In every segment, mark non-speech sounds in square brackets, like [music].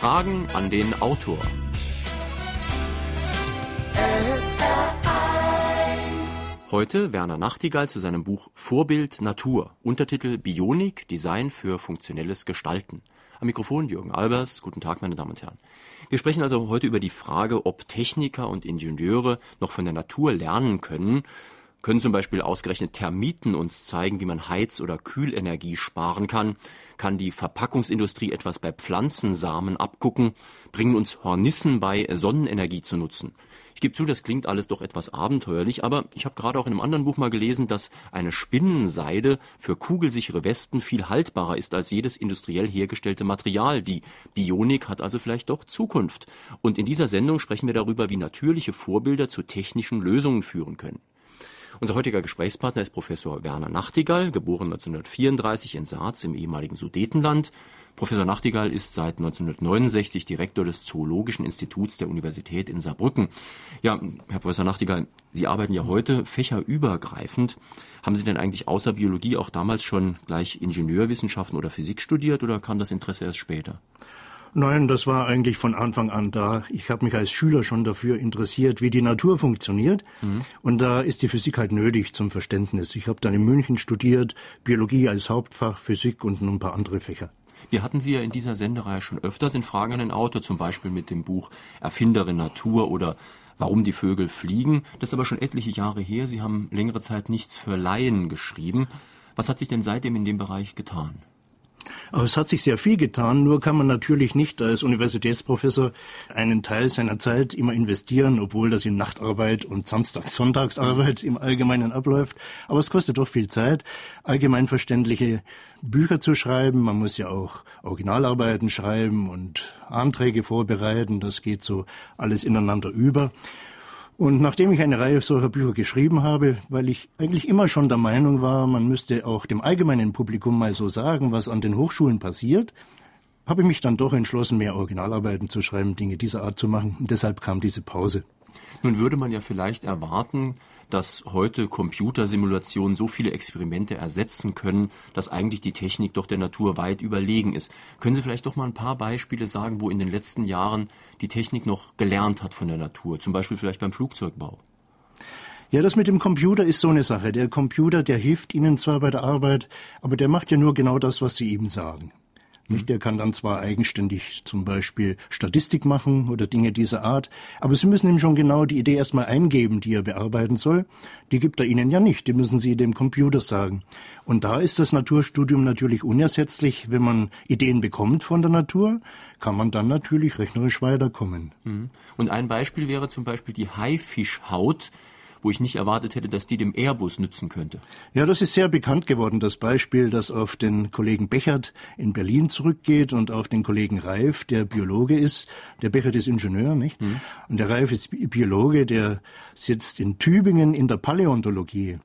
Fragen an den Autor. Heute Werner Nachtigall zu seinem Buch Vorbild Natur, Untertitel Bionik, Design für funktionelles Gestalten. Am Mikrofon Jürgen Albers. Guten Tag, meine Damen und Herren. Wir sprechen also heute über die Frage, ob Techniker und Ingenieure noch von der Natur lernen können können zum Beispiel ausgerechnet Termiten uns zeigen, wie man Heiz- oder Kühlenergie sparen kann? Kann die Verpackungsindustrie etwas bei Pflanzensamen abgucken? Bringen uns Hornissen bei, Sonnenenergie zu nutzen? Ich gebe zu, das klingt alles doch etwas abenteuerlich, aber ich habe gerade auch in einem anderen Buch mal gelesen, dass eine Spinnenseide für kugelsichere Westen viel haltbarer ist als jedes industriell hergestellte Material. Die Bionik hat also vielleicht doch Zukunft. Und in dieser Sendung sprechen wir darüber, wie natürliche Vorbilder zu technischen Lösungen führen können. Unser heutiger Gesprächspartner ist Professor Werner Nachtigall, geboren 1934 in Saarz im ehemaligen Sudetenland. Professor Nachtigall ist seit 1969 Direktor des Zoologischen Instituts der Universität in Saarbrücken. Ja, Herr Professor Nachtigall, Sie arbeiten ja heute fächerübergreifend. Haben Sie denn eigentlich außer Biologie auch damals schon gleich Ingenieurwissenschaften oder Physik studiert oder kam das Interesse erst später? Nein, das war eigentlich von Anfang an da. Ich habe mich als Schüler schon dafür interessiert, wie die Natur funktioniert. Mhm. Und da ist die Physik halt nötig zum Verständnis. Ich habe dann in München studiert, Biologie als Hauptfach, Physik und ein paar andere Fächer. Wir hatten Sie ja in dieser Sendereihe schon öfters in Fragen an den Autor, zum Beispiel mit dem Buch Erfinderin Natur oder Warum die Vögel fliegen. Das ist aber schon etliche Jahre her. Sie haben längere Zeit nichts für Laien geschrieben. Was hat sich denn seitdem in dem Bereich getan? Aber es hat sich sehr viel getan, nur kann man natürlich nicht als Universitätsprofessor einen Teil seiner Zeit immer investieren, obwohl das in Nachtarbeit und Samstags-, Sonntagsarbeit im Allgemeinen abläuft. Aber es kostet doch viel Zeit, allgemeinverständliche Bücher zu schreiben. Man muss ja auch Originalarbeiten schreiben und Anträge vorbereiten. Das geht so alles ineinander über. Und nachdem ich eine Reihe solcher Bücher geschrieben habe, weil ich eigentlich immer schon der Meinung war, man müsste auch dem allgemeinen Publikum mal so sagen, was an den Hochschulen passiert, habe ich mich dann doch entschlossen, mehr Originalarbeiten zu schreiben, Dinge dieser Art zu machen. Deshalb kam diese Pause. Nun würde man ja vielleicht erwarten, dass heute Computersimulationen so viele Experimente ersetzen können, dass eigentlich die Technik doch der Natur weit überlegen ist. Können Sie vielleicht doch mal ein paar Beispiele sagen, wo in den letzten Jahren die Technik noch gelernt hat von der Natur, zum Beispiel vielleicht beim Flugzeugbau? Ja, das mit dem Computer ist so eine Sache. Der Computer, der hilft Ihnen zwar bei der Arbeit, aber der macht ja nur genau das, was Sie ihm sagen. Nicht? Der kann dann zwar eigenständig zum Beispiel Statistik machen oder Dinge dieser Art, aber Sie müssen ihm schon genau die Idee erstmal eingeben, die er bearbeiten soll. Die gibt er Ihnen ja nicht, die müssen Sie dem Computer sagen. Und da ist das Naturstudium natürlich unersetzlich. Wenn man Ideen bekommt von der Natur, kann man dann natürlich rechnerisch weiterkommen. Mhm. Und ein Beispiel wäre zum Beispiel die Haifischhaut, wo ich nicht erwartet hätte, dass die dem Airbus nützen könnte. Ja, das ist sehr bekannt geworden, das Beispiel, das auf den Kollegen Bechert in Berlin zurückgeht und auf den Kollegen Reif, der Biologe ist. Der Bechert ist Ingenieur, nicht? Mhm. Und der Reif ist Biologe, der sitzt in Tübingen in der Paläontologie.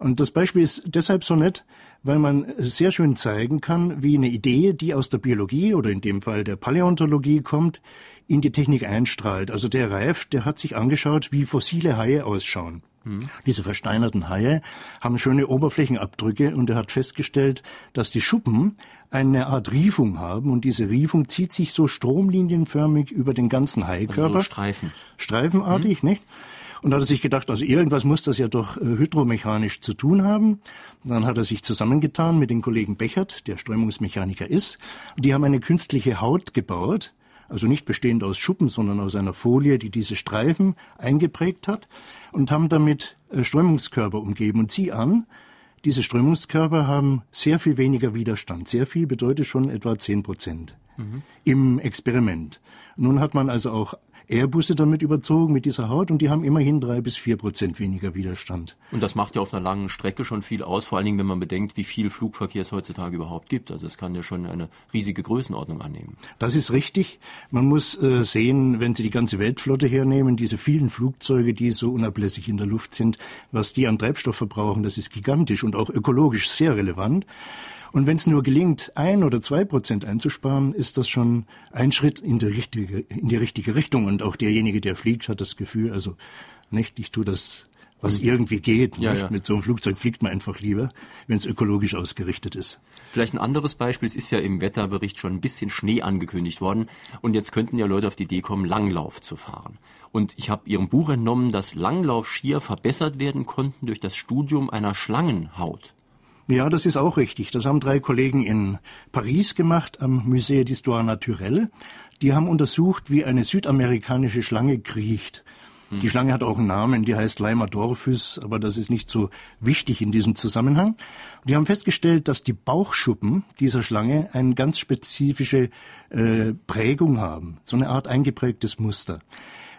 Und das Beispiel ist deshalb so nett, weil man sehr schön zeigen kann, wie eine Idee, die aus der Biologie oder in dem Fall der Paläontologie kommt, in die Technik einstrahlt. Also der Reif, der hat sich angeschaut, wie fossile Haie ausschauen. Mhm. Diese versteinerten Haie haben schöne Oberflächenabdrücke und er hat festgestellt, dass die Schuppen eine Art Riefung haben und diese Riefung zieht sich so stromlinienförmig über den ganzen Haikörper. Also so Streifen. Streifenartig, mhm. nicht? Und hat er sich gedacht, also irgendwas muss das ja doch äh, hydromechanisch zu tun haben. Dann hat er sich zusammengetan mit dem Kollegen Bechert, der Strömungsmechaniker ist. Die haben eine künstliche Haut gebaut, also nicht bestehend aus Schuppen, sondern aus einer Folie, die diese Streifen eingeprägt hat und haben damit äh, Strömungskörper umgeben. Und sieh an, diese Strömungskörper haben sehr viel weniger Widerstand. Sehr viel bedeutet schon etwa zehn Prozent mhm. im Experiment. Nun hat man also auch Airbusse damit überzogen mit dieser Haut und die haben immerhin drei bis vier Prozent weniger Widerstand. Und das macht ja auf einer langen Strecke schon viel aus, vor allen Dingen, wenn man bedenkt, wie viel Flugverkehr es heutzutage überhaupt gibt. Also es kann ja schon eine riesige Größenordnung annehmen. Das ist richtig. Man muss äh, sehen, wenn Sie die ganze Weltflotte hernehmen, diese vielen Flugzeuge, die so unablässig in der Luft sind, was die an Treibstoff verbrauchen, das ist gigantisch und auch ökologisch sehr relevant. Und wenn es nur gelingt, ein oder zwei Prozent einzusparen, ist das schon ein Schritt in die richtige, in die richtige Richtung. Und auch derjenige, der fliegt, hat das Gefühl, also nicht, ich tue das was mhm. irgendwie geht. Ja, ja. Mit so einem Flugzeug fliegt man einfach lieber, wenn es ökologisch ausgerichtet ist. Vielleicht ein anderes Beispiel, es ist ja im Wetterbericht schon ein bisschen Schnee angekündigt worden und jetzt könnten ja Leute auf die Idee kommen, Langlauf zu fahren. Und ich habe Ihrem Buch entnommen, dass Langlaufskier verbessert werden konnten durch das Studium einer Schlangenhaut. Ja, das ist auch richtig. Das haben drei Kollegen in Paris gemacht am Musée d'Histoire Naturelle. Die haben untersucht, wie eine südamerikanische Schlange kriecht. Die Schlange hat auch einen Namen, die heißt Leimadorphus, aber das ist nicht so wichtig in diesem Zusammenhang. Die haben festgestellt, dass die Bauchschuppen dieser Schlange eine ganz spezifische äh, Prägung haben, so eine Art eingeprägtes Muster.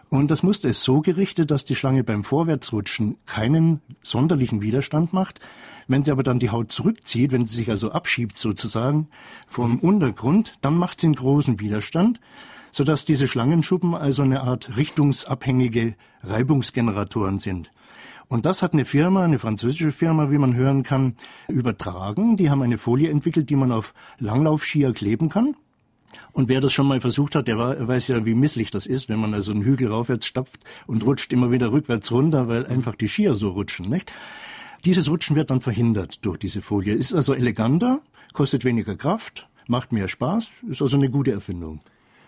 Und das Muster ist so gerichtet, dass die Schlange beim Vorwärtsrutschen keinen sonderlichen Widerstand macht. Wenn sie aber dann die Haut zurückzieht, wenn sie sich also abschiebt sozusagen vom Untergrund, dann macht sie einen großen Widerstand sodass diese Schlangenschuppen also eine Art richtungsabhängige Reibungsgeneratoren sind. Und das hat eine Firma, eine französische Firma, wie man hören kann, übertragen. Die haben eine Folie entwickelt, die man auf Langlaufskier kleben kann. Und wer das schon mal versucht hat, der weiß ja, wie misslich das ist, wenn man also einen Hügel raufwärts stapft und rutscht immer wieder rückwärts runter, weil einfach die Skier so rutschen, nicht? Dieses Rutschen wird dann verhindert durch diese Folie. Ist also eleganter, kostet weniger Kraft, macht mehr Spaß, ist also eine gute Erfindung.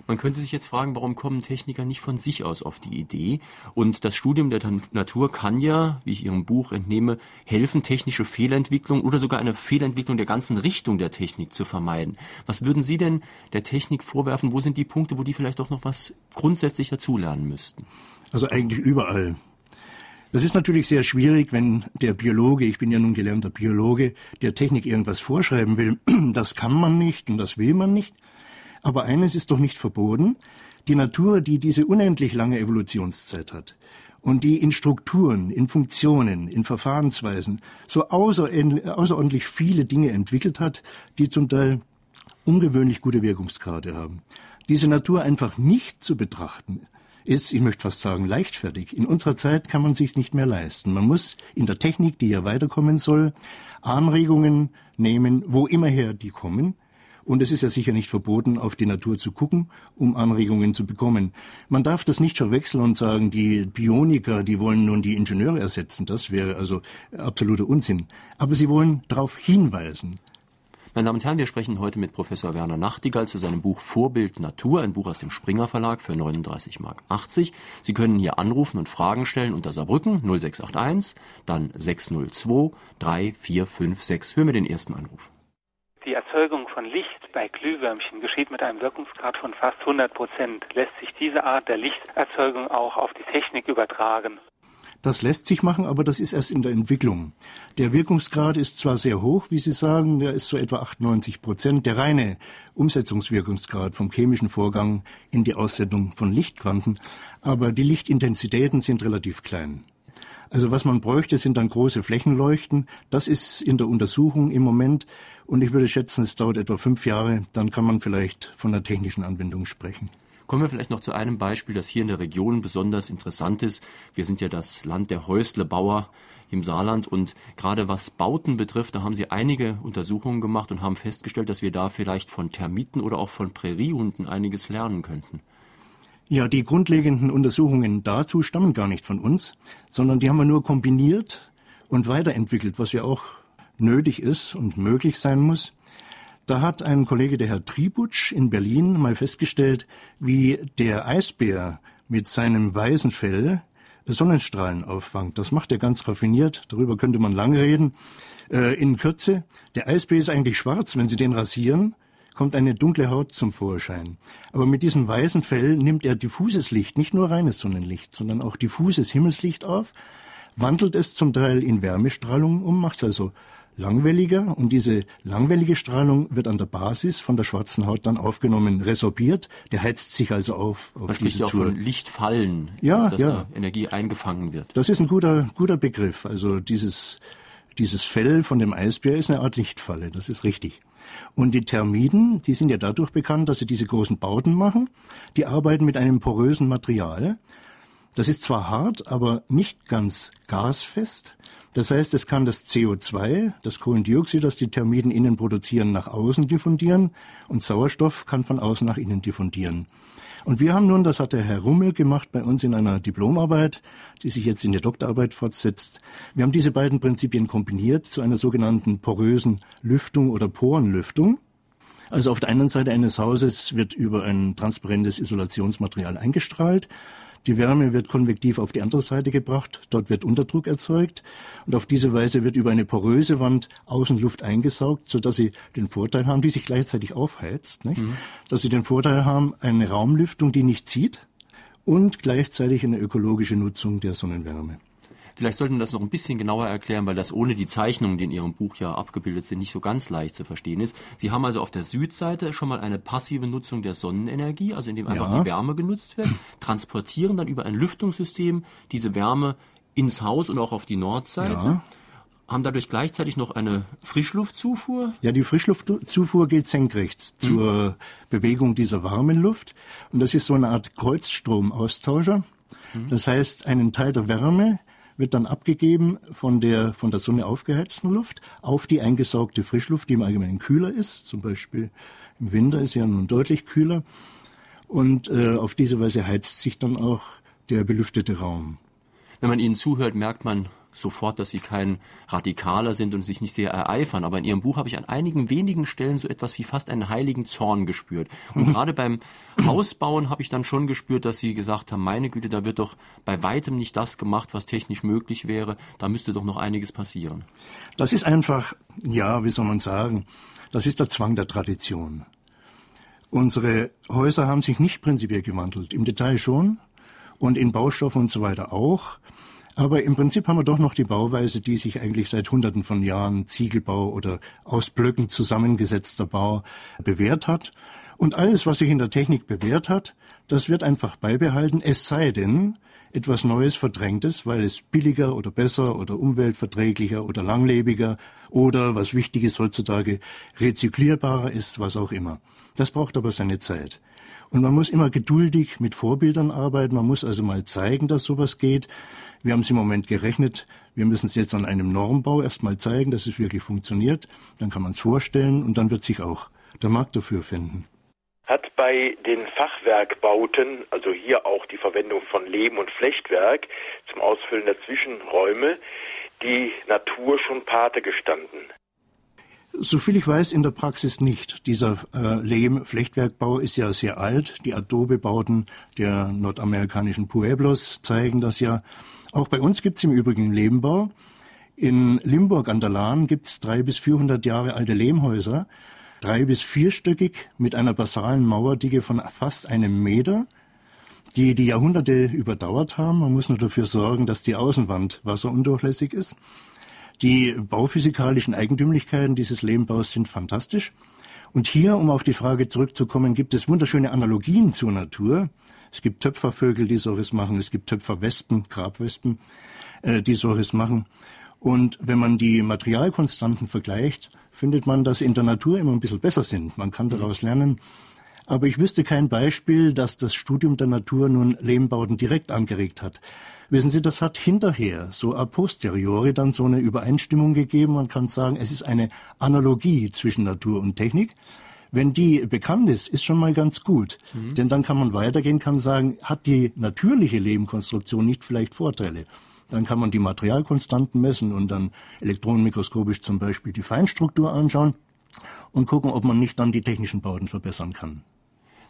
Man könnte sich jetzt fragen, warum kommen Techniker nicht von sich aus auf die Idee? Und das Studium der Natur kann ja, wie ich Ihrem Buch entnehme, helfen, technische Fehlentwicklung oder sogar eine Fehlentwicklung der ganzen Richtung der Technik zu vermeiden. Was würden Sie denn der Technik vorwerfen? Wo sind die Punkte, wo die vielleicht auch noch was grundsätzlich dazulernen müssten? Also eigentlich überall. Das ist natürlich sehr schwierig, wenn der Biologe, ich bin ja nun gelernter Biologe, der Technik irgendwas vorschreiben will. [clears throat] Das kann man nicht und das will man nicht. Aber eines ist doch nicht verboten. Die Natur, die diese unendlich lange Evolutionszeit hat und die in Strukturen, in Funktionen, in Verfahrensweisen so außerordentlich viele Dinge entwickelt hat, die zum Teil ungewöhnlich gute Wirkungsgrade haben. Diese Natur einfach nicht zu betrachten, ist, ich möchte fast sagen, leichtfertig. In unserer Zeit kann man sich nicht mehr leisten. Man muss in der Technik, die ja weiterkommen soll, Anregungen nehmen, wo immerher die kommen, und es ist ja sicher nicht verboten, auf die Natur zu gucken, um Anregungen zu bekommen. Man darf das nicht verwechseln und sagen, die Bioniker, die wollen nun die Ingenieure ersetzen. Das wäre also absoluter Unsinn. Aber sie wollen darauf hinweisen. Meine Damen und Herren, wir sprechen heute mit Professor Werner Nachtigall zu seinem Buch Vorbild Natur, ein Buch aus dem Springer Verlag für 39 Mark 80. Sie können hier anrufen und Fragen stellen unter Saarbrücken 0681, dann 602 3456. Hören wir den ersten Anruf. Die Erzeugung von Licht bei Glühwürmchen geschieht mit einem Wirkungsgrad von fast 100 Prozent. Lässt sich diese Art der Lichterzeugung auch auf die Technik übertragen? Das lässt sich machen, aber das ist erst in der Entwicklung. Der Wirkungsgrad ist zwar sehr hoch, wie Sie sagen, der ist so etwa 98 Prozent. Der reine Umsetzungswirkungsgrad vom chemischen Vorgang in die Aussendung von Lichtquanten, aber die Lichtintensitäten sind relativ klein. Also was man bräuchte, sind dann große Flächenleuchten. Das ist in der Untersuchung im Moment. Und ich würde schätzen, es dauert etwa fünf Jahre. Dann kann man vielleicht von der technischen Anwendung sprechen. Kommen wir vielleicht noch zu einem Beispiel, das hier in der Region besonders interessant ist. Wir sind ja das Land der Häuslebauer im Saarland und gerade was Bauten betrifft, da haben Sie einige Untersuchungen gemacht und haben festgestellt, dass wir da vielleicht von Termiten oder auch von Präriehunden einiges lernen könnten. Ja, die grundlegenden Untersuchungen dazu stammen gar nicht von uns, sondern die haben wir nur kombiniert und weiterentwickelt, was ja auch nötig ist und möglich sein muss. Da hat ein Kollege, der Herr Tributsch in Berlin, mal festgestellt, wie der Eisbär mit seinem weißen Fell Sonnenstrahlen auffangt. Das macht er ganz raffiniert, darüber könnte man lang reden. Äh, in Kürze, der Eisbär ist eigentlich schwarz, wenn Sie den rasieren, kommt eine dunkle Haut zum Vorschein. Aber mit diesem weißen Fell nimmt er diffuses Licht, nicht nur reines Sonnenlicht, sondern auch diffuses Himmelslicht auf, wandelt es zum Teil in Wärmestrahlung um, macht es also langwelliger und diese langwellige Strahlung wird an der Basis von der schwarzen Haut dann aufgenommen, resorbiert. Der heizt sich also auf. auf Man spricht ja auch von Lichtfallen, ja, dass ja. da Energie eingefangen wird. Das ist ein guter, guter Begriff. Also dieses, dieses Fell von dem Eisbär ist eine Art Lichtfalle, das ist richtig. Und die Termiten, die sind ja dadurch bekannt, dass sie diese großen Bauten machen. Die arbeiten mit einem porösen Material. Das ist zwar hart, aber nicht ganz gasfest. Das heißt, es kann das CO2, das Kohlendioxid, das die Termiten innen produzieren, nach außen diffundieren und Sauerstoff kann von außen nach innen diffundieren. Und wir haben nun, das hat der Herr Rummel gemacht bei uns in einer Diplomarbeit, die sich jetzt in der Doktorarbeit fortsetzt. Wir haben diese beiden Prinzipien kombiniert zu einer sogenannten porösen Lüftung oder Porenlüftung. Also auf der einen Seite eines Hauses wird über ein transparentes Isolationsmaterial eingestrahlt. Die Wärme wird konvektiv auf die andere Seite gebracht. Dort wird Unterdruck erzeugt. Und auf diese Weise wird über eine poröse Wand Außenluft eingesaugt, sodass sie den Vorteil haben, die sich gleichzeitig aufheizt? Mhm. dass sie den Vorteil haben, eine Raumlüftung, die nicht zieht und gleichzeitig eine ökologische Nutzung der Sonnenwärme. Vielleicht sollten wir das noch ein bisschen genauer erklären, weil das ohne die Zeichnungen, die in Ihrem Buch ja abgebildet sind, nicht so ganz leicht zu verstehen ist. Sie haben also auf der Südseite schon mal eine passive Nutzung der Sonnenenergie, also indem einfach ja. die Wärme genutzt wird, transportieren dann über ein Lüftungssystem diese Wärme ins Haus und auch auf die Nordseite. Ja haben dadurch gleichzeitig noch eine Frischluftzufuhr? Ja, die Frischluftzufuhr geht senkrecht hm. zur Bewegung dieser warmen Luft. Und das ist so eine Art Kreuzstromaustauscher. Hm. Das heißt, einen Teil der Wärme wird dann abgegeben von der von der Sonne aufgeheizten Luft auf die eingesaugte Frischluft, die im Allgemeinen kühler ist. Zum Beispiel im Winter ist ja nun deutlich kühler. Und äh, auf diese Weise heizt sich dann auch der belüftete Raum. Wenn man Ihnen zuhört, merkt man, sofort, dass sie kein Radikaler sind und sich nicht sehr ereifern. Aber in ihrem Buch habe ich an einigen wenigen Stellen so etwas wie fast einen heiligen Zorn gespürt. Und [laughs] gerade beim Hausbauen habe ich dann schon gespürt, dass sie gesagt haben, meine Güte, da wird doch bei weitem nicht das gemacht, was technisch möglich wäre. Da müsste doch noch einiges passieren. Das ist einfach, ja, wie soll man sagen, das ist der Zwang der Tradition. Unsere Häuser haben sich nicht prinzipiell gewandelt. Im Detail schon und in Baustoffen und so weiter auch. Aber im Prinzip haben wir doch noch die Bauweise, die sich eigentlich seit Hunderten von Jahren Ziegelbau oder aus Blöcken zusammengesetzter Bau bewährt hat. Und alles, was sich in der Technik bewährt hat, das wird einfach beibehalten, es sei denn, etwas Neues verdrängtes, weil es billiger oder besser oder umweltverträglicher oder langlebiger oder, was wichtig ist heutzutage, rezyklierbarer ist, was auch immer. Das braucht aber seine Zeit. Und man muss immer geduldig mit Vorbildern arbeiten. Man muss also mal zeigen, dass sowas geht. Wir haben es im Moment gerechnet. Wir müssen es jetzt an einem Normbau erstmal zeigen, dass es wirklich funktioniert. Dann kann man es vorstellen und dann wird sich auch der Markt dafür finden. Hat bei den Fachwerkbauten, also hier auch die Verwendung von Lehm- und Flechtwerk zum Ausfüllen der Zwischenräume, die Natur schon Pate gestanden? Soviel ich weiß, in der Praxis nicht. Dieser äh, Lehm-Flechtwerkbau ist ja sehr alt. Die Adobe-Bauten der nordamerikanischen Pueblos zeigen das ja. Auch bei uns gibt's im Übrigen Lehmbau. In Limburg an der Lahn gibt's drei bis vierhundert Jahre alte Lehmhäuser, drei bis vierstöckig mit einer basalen Mauerdicke von fast einem Meter, die die Jahrhunderte überdauert haben. Man muss nur dafür sorgen, dass die Außenwand wasserundurchlässig ist. Die bauphysikalischen Eigentümlichkeiten dieses Lehmbaus sind fantastisch. Und hier, um auf die Frage zurückzukommen, gibt es wunderschöne Analogien zur Natur. Es gibt Töpfervögel, die solches machen. Es gibt Töpferwespen, Grabwespen, äh, die solches machen. Und wenn man die Materialkonstanten vergleicht, findet man, dass sie in der Natur immer ein bisschen besser sind. Man kann daraus lernen. Aber ich wüsste kein Beispiel, dass das Studium der Natur nun Lehmbauten direkt angeregt hat. Wissen Sie, das hat hinterher, so a posteriori, dann so eine Übereinstimmung gegeben. Man kann sagen, es ist eine Analogie zwischen Natur und Technik. Wenn die bekannt ist, ist schon mal ganz gut. Mhm. Denn dann kann man weitergehen, kann sagen, hat die natürliche Lebenkonstruktion nicht vielleicht Vorteile? Dann kann man die Materialkonstanten messen und dann elektronenmikroskopisch zum Beispiel die Feinstruktur anschauen und gucken, ob man nicht dann die technischen Bauten verbessern kann.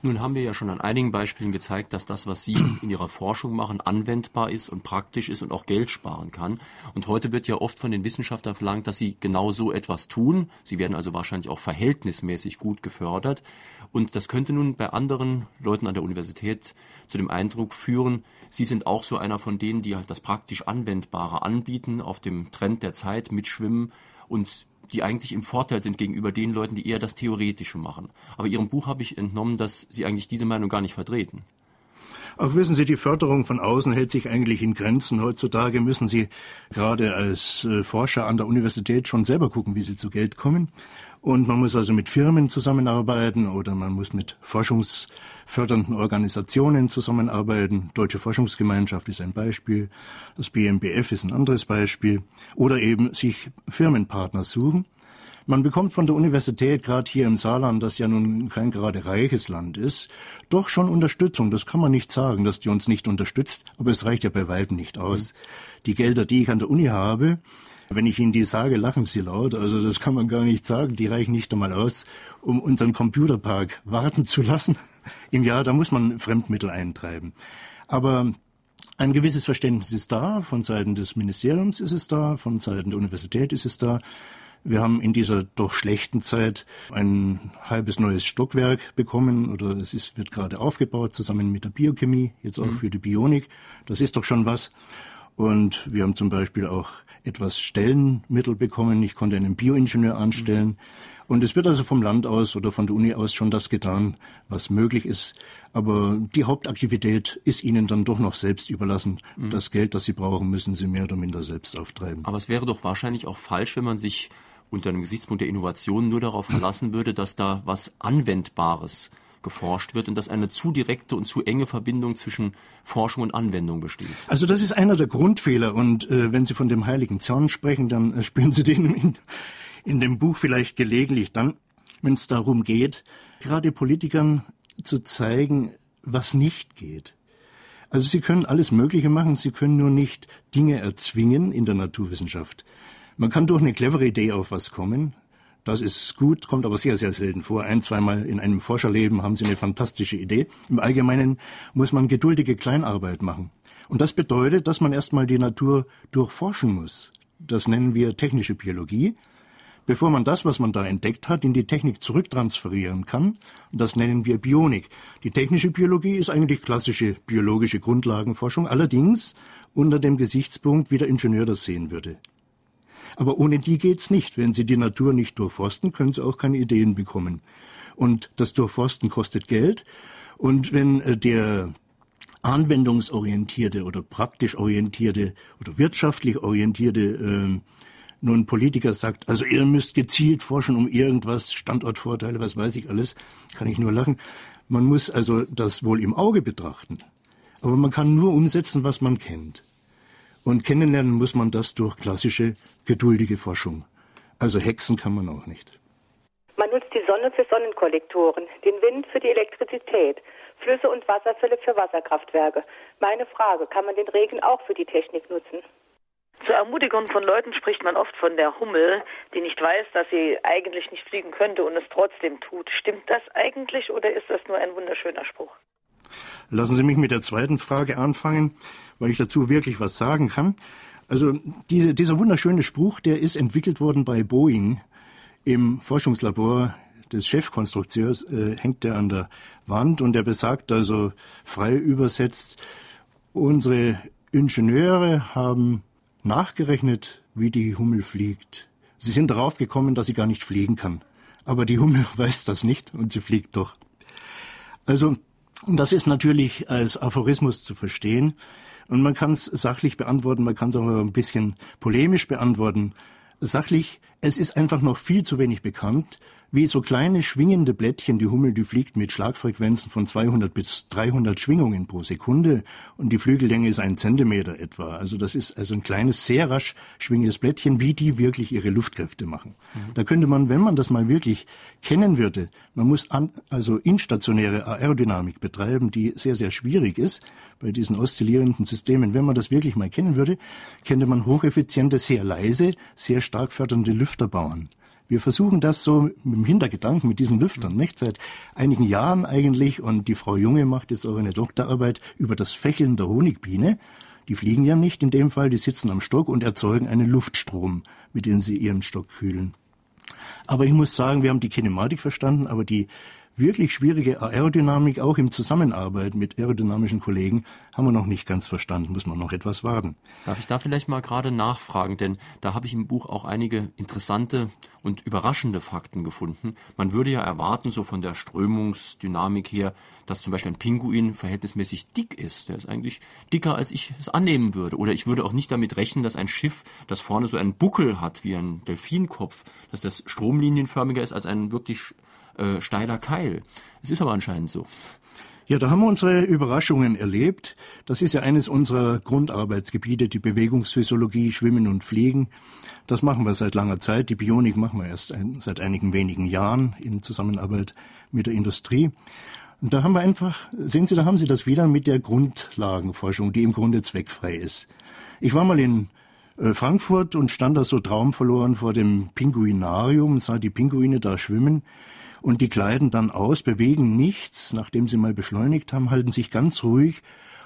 Nun haben wir ja schon an einigen Beispielen gezeigt, dass das, was Sie in Ihrer Forschung machen, anwendbar ist und praktisch ist und auch Geld sparen kann. Und heute wird ja oft von den Wissenschaftlern verlangt, dass sie genau so etwas tun. Sie werden also wahrscheinlich auch verhältnismäßig gut gefördert. Und das könnte nun bei anderen Leuten an der Universität zu dem Eindruck führen, Sie sind auch so einer von denen, die halt das praktisch Anwendbare anbieten, auf dem Trend der Zeit mitschwimmen und die eigentlich im Vorteil sind gegenüber den Leuten, die eher das Theoretische machen. Aber Ihrem Buch habe ich entnommen, dass Sie eigentlich diese Meinung gar nicht vertreten. Auch wissen Sie, die Förderung von außen hält sich eigentlich in Grenzen. Heutzutage müssen Sie gerade als äh, Forscher an der Universität schon selber gucken, wie Sie zu Geld kommen. Und man muss also mit Firmen zusammenarbeiten oder man muss mit forschungsfördernden Organisationen zusammenarbeiten. Deutsche Forschungsgemeinschaft ist ein Beispiel, das BMBF ist ein anderes Beispiel. Oder eben sich Firmenpartner suchen. Man bekommt von der Universität, gerade hier im Saarland, das ja nun kein gerade reiches Land ist, doch schon Unterstützung. Das kann man nicht sagen, dass die uns nicht unterstützt, aber es reicht ja bei weitem nicht aus. Mhm. Die Gelder, die ich an der Uni habe, wenn ich Ihnen die sage, lachen Sie laut. Also das kann man gar nicht sagen. Die reichen nicht einmal aus, um unseren Computerpark warten zu lassen. [laughs] Im Jahr, da muss man Fremdmittel eintreiben. Aber ein gewisses Verständnis ist da, von Seiten des Ministeriums ist es da, von Seiten der Universität ist es da. Wir haben in dieser doch schlechten Zeit ein halbes neues Stockwerk bekommen oder es ist, wird gerade aufgebaut zusammen mit der Biochemie, jetzt auch mhm. für die Bionik. Das ist doch schon was. Und wir haben zum Beispiel auch etwas Stellenmittel bekommen. Ich konnte einen Bioingenieur anstellen. Mhm. Und es wird also vom Land aus oder von der Uni aus schon das getan, was möglich ist. Aber die Hauptaktivität ist ihnen dann doch noch selbst überlassen. Mhm. Das Geld, das sie brauchen, müssen sie mehr oder minder selbst auftreiben. Aber es wäre doch wahrscheinlich auch falsch, wenn man sich unter dem Gesichtspunkt der Innovation nur darauf verlassen würde, dass da was Anwendbares geforscht wird und dass eine zu direkte und zu enge Verbindung zwischen Forschung und Anwendung besteht. Also das ist einer der Grundfehler und äh, wenn Sie von dem heiligen Zorn sprechen, dann äh, spüren Sie den in, in dem Buch vielleicht gelegentlich dann, wenn es darum geht, gerade Politikern zu zeigen, was nicht geht. Also sie können alles Mögliche machen, sie können nur nicht Dinge erzwingen in der Naturwissenschaft. Man kann durch eine clevere Idee auf was kommen. Das ist gut, kommt aber sehr, sehr selten vor. Ein, zweimal in einem Forscherleben haben sie eine fantastische Idee. Im Allgemeinen muss man geduldige Kleinarbeit machen. Und das bedeutet, dass man erstmal die Natur durchforschen muss. Das nennen wir technische Biologie. Bevor man das, was man da entdeckt hat, in die Technik zurücktransferieren kann, das nennen wir Bionik. Die technische Biologie ist eigentlich klassische biologische Grundlagenforschung, allerdings unter dem Gesichtspunkt, wie der Ingenieur das sehen würde. Aber ohne die geht's nicht. Wenn Sie die Natur nicht durchforsten, können Sie auch keine Ideen bekommen. Und das Durchforsten kostet Geld. Und wenn äh, der anwendungsorientierte oder praktisch orientierte oder wirtschaftlich orientierte äh, nun Politiker sagt, also ihr müsst gezielt forschen um irgendwas, Standortvorteile, was weiß ich alles, kann ich nur lachen. Man muss also das wohl im Auge betrachten. Aber man kann nur umsetzen, was man kennt. Und kennenlernen muss man das durch klassische, geduldige Forschung. Also hexen kann man auch nicht. Man nutzt die Sonne für Sonnenkollektoren, den Wind für die Elektrizität, Flüsse und Wasserfälle für Wasserkraftwerke. Meine Frage, kann man den Regen auch für die Technik nutzen? Zur Ermutigung von Leuten spricht man oft von der Hummel, die nicht weiß, dass sie eigentlich nicht fliegen könnte und es trotzdem tut. Stimmt das eigentlich oder ist das nur ein wunderschöner Spruch? Lassen Sie mich mit der zweiten Frage anfangen, weil ich dazu wirklich was sagen kann. Also diese, dieser wunderschöne Spruch, der ist entwickelt worden bei Boeing im Forschungslabor des Chefkonstrukteurs, äh, hängt der an der Wand und der besagt also frei übersetzt, unsere Ingenieure haben nachgerechnet, wie die Hummel fliegt. Sie sind darauf gekommen, dass sie gar nicht fliegen kann. Aber die Hummel [laughs] weiß das nicht und sie fliegt doch. Also das ist natürlich als Aphorismus zu verstehen. Und man kann es sachlich beantworten, man kann es auch ein bisschen polemisch beantworten. Sachlich, es ist einfach noch viel zu wenig bekannt, wie so kleine schwingende Blättchen. Die Hummel, die fliegt mit Schlagfrequenzen von 200 bis 300 Schwingungen pro Sekunde und die Flügellänge ist ein Zentimeter etwa. Also das ist also ein kleines, sehr rasch schwingendes Blättchen, wie die wirklich ihre Luftkräfte machen. Mhm. Da könnte man, wenn man das mal wirklich kennen würde, man muss an, also instationäre Aerodynamik betreiben, die sehr, sehr schwierig ist bei diesen oszillierenden Systemen. Wenn man das wirklich mal kennen würde, könnte man hocheffiziente, sehr leise, sehr stark fördernde Lüfter bauen. Wir versuchen das so dem Hintergedanken, mit diesen Lüftern, nicht? Seit einigen Jahren eigentlich. Und die Frau Junge macht jetzt auch eine Doktorarbeit über das Fächeln der Honigbiene. Die fliegen ja nicht in dem Fall, die sitzen am Stock und erzeugen einen Luftstrom, mit dem sie ihren Stock kühlen. Aber ich muss sagen, wir haben die Kinematik verstanden, aber die wirklich schwierige Aerodynamik, auch im Zusammenarbeit mit aerodynamischen Kollegen, haben wir noch nicht ganz verstanden, muss man noch etwas warten. Darf ich da vielleicht mal gerade nachfragen, denn da habe ich im Buch auch einige interessante und überraschende Fakten gefunden. Man würde ja erwarten, so von der Strömungsdynamik her, dass zum Beispiel ein Pinguin verhältnismäßig dick ist. Der ist eigentlich dicker, als ich es annehmen würde. Oder ich würde auch nicht damit rechnen, dass ein Schiff, das vorne so einen Buckel hat wie ein Delfinkopf, dass das stromlinienförmiger ist als ein wirklich äh, steiler Keil. Es ist aber anscheinend so. Ja, da haben wir unsere Überraschungen erlebt. Das ist ja eines unserer Grundarbeitsgebiete, die Bewegungsphysiologie, Schwimmen und Fliegen. Das machen wir seit langer Zeit. Die Bionik machen wir erst ein, seit einigen wenigen Jahren in Zusammenarbeit mit der Industrie. Und da haben wir einfach, sehen Sie, da haben Sie das wieder mit der Grundlagenforschung, die im Grunde zweckfrei ist. Ich war mal in äh, Frankfurt und stand da so traumverloren vor dem Pinguinarium, sah die Pinguine da schwimmen und die kleiden dann aus, bewegen nichts, nachdem sie mal beschleunigt haben, halten sich ganz ruhig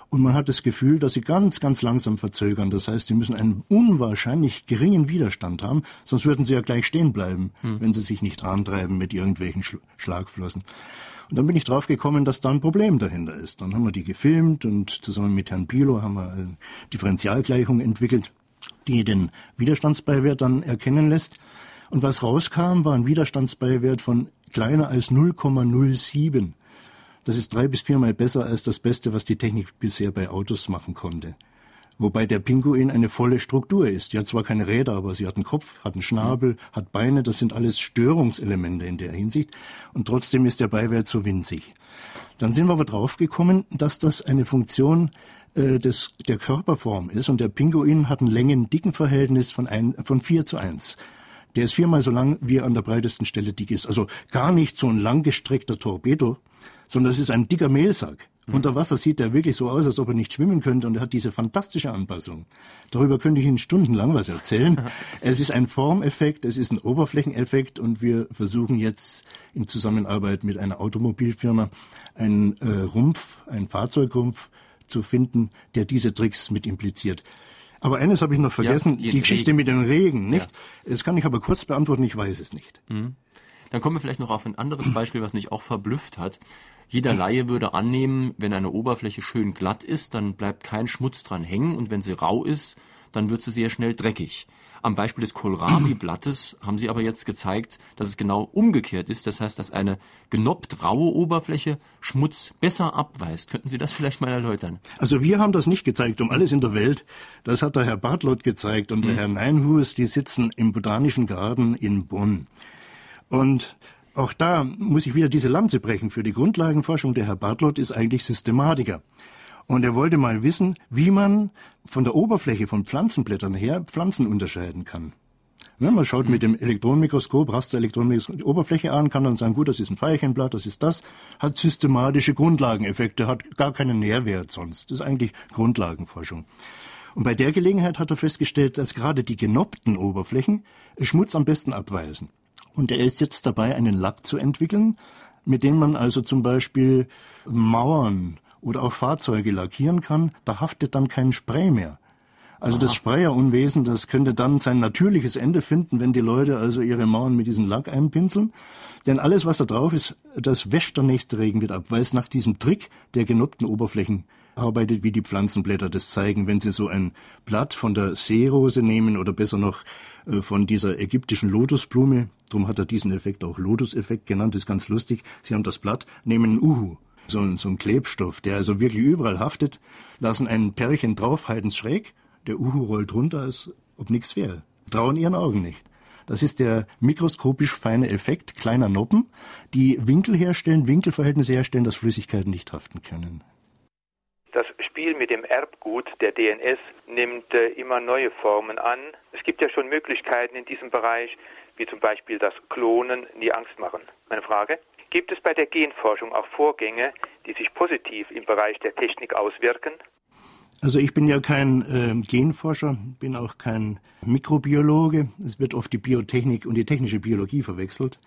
und man hat das Gefühl, dass sie ganz, ganz langsam verzögern. Das heißt, sie müssen einen unwahrscheinlich geringen Widerstand haben, sonst würden sie ja gleich stehen bleiben, hm. wenn sie sich nicht antreiben mit irgendwelchen Sch Schlagflossen. Und dann bin ich drauf gekommen, dass da ein Problem dahinter ist. Dann haben wir die gefilmt und zusammen mit Herrn Pilo haben wir eine Differentialgleichung entwickelt, die den Widerstandsbeiwert dann erkennen lässt. Und was rauskam, war ein Widerstandsbeiwert von kleiner als 0,07. Das ist drei bis viermal besser als das Beste, was die Technik bisher bei Autos machen konnte. Wobei der Pinguin eine volle Struktur ist. Die hat zwar keine Räder, aber sie hat einen Kopf, hat einen Schnabel, hat Beine. Das sind alles Störungselemente in der Hinsicht. Und trotzdem ist der Beiwert so winzig. Dann sind wir aber draufgekommen, dass das eine Funktion äh, des, der Körperform ist. Und der Pinguin hat ein Längen-Dicken-Verhältnis von, ein, von 4 zu 1. Der ist viermal so lang, wie er an der breitesten Stelle dick ist. Also gar nicht so ein langgestreckter Torpedo, sondern es ist ein dicker Mehlsack. Mhm. Unter Wasser sieht er wirklich so aus, als ob er nicht schwimmen könnte und er hat diese fantastische Anpassung. Darüber könnte ich Ihnen stundenlang was erzählen. [laughs] es ist ein Formeffekt, es ist ein Oberflächeneffekt und wir versuchen jetzt in Zusammenarbeit mit einer Automobilfirma einen äh, Rumpf, einen Fahrzeugrumpf zu finden, der diese Tricks mit impliziert. Aber eines habe ich noch vergessen, ja, die, Geschichte Regen. mit dem Regen, nicht? Ja. Das kann ich aber kurz beantworten, ich weiß es nicht. Mhm. Dann kommen wir vielleicht noch auf ein anderes Beispiel, was mich auch verblüfft hat. Jeder Laie würde annehmen, wenn eine Oberfläche schön glatt ist, dann bleibt kein Schmutz dran hängen und wenn sie rau ist, dann wird sie sehr schnell dreckig. Am Beispiel des Kohlrabi-Blattes haben Sie aber jetzt gezeigt, dass es genau umgekehrt ist. Das heißt, dass eine genoppt raue Oberfläche Schmutz besser abweist. Könnten Sie das vielleicht mal erläutern? Also wir haben das nicht gezeigt, um alles in der Welt. Das hat der Herr Bartlott gezeigt und mhm. der Herr Neinhus, die sitzen im Botanischen Garten in Bonn. Und auch da muss ich wieder diese Lanze brechen. Für die Grundlagenforschung der Herr Bartlott ist eigentlich Systematiker. Und er wollte mal wissen, wie man von der Oberfläche von Pflanzenblättern her Pflanzen unterscheiden kann. Ja, man schaut mit dem Elektronenmikroskop, Rasterelektronenmikroskop die Oberfläche an, kann dann sagen, gut, das ist ein Veilchenblatt, das ist das, hat systematische Grundlageneffekte, hat gar keinen Nährwert sonst. Das ist eigentlich Grundlagenforschung. Und bei der Gelegenheit hat er festgestellt, dass gerade die genoppten Oberflächen Schmutz am besten abweisen. Und er ist jetzt dabei, einen Lack zu entwickeln, mit dem man also zum Beispiel Mauern oder auch Fahrzeuge lackieren kann, da haftet dann kein Spray mehr. Also Aha. das Sprayerunwesen, das könnte dann sein natürliches Ende finden, wenn die Leute also ihre Mauern mit diesem Lack einpinseln. Denn alles, was da drauf ist, das wäscht der nächste Regen wieder ab, weil es nach diesem Trick der genoppten Oberflächen arbeitet, wie die Pflanzenblätter das zeigen. Wenn Sie so ein Blatt von der Seerose nehmen oder besser noch äh, von dieser ägyptischen Lotusblume, darum hat er diesen Effekt auch Lotus-Effekt genannt, ist ganz lustig. Sie haben das Blatt, nehmen einen Uhu, so ein, so ein Klebstoff, der also wirklich überall haftet, lassen ein Pärchen draufhalten schräg, der Uhu rollt runter, als ob nichts wäre. Trauen ihren Augen nicht. Das ist der mikroskopisch feine Effekt kleiner Noppen, die Winkel herstellen, Winkelverhältnisse herstellen, dass Flüssigkeiten nicht haften können. Das Spiel mit dem Erbgut der DNS nimmt äh, immer neue Formen an. Es gibt ja schon Möglichkeiten in diesem Bereich, wie zum Beispiel das Klonen nie Angst machen. Meine Frage? Gibt es bei der Genforschung auch Vorgänge, die sich positiv im Bereich der Technik auswirken? Also ich bin ja kein äh, Genforscher, bin auch kein Mikrobiologe. Es wird oft die Biotechnik und die technische Biologie verwechselt.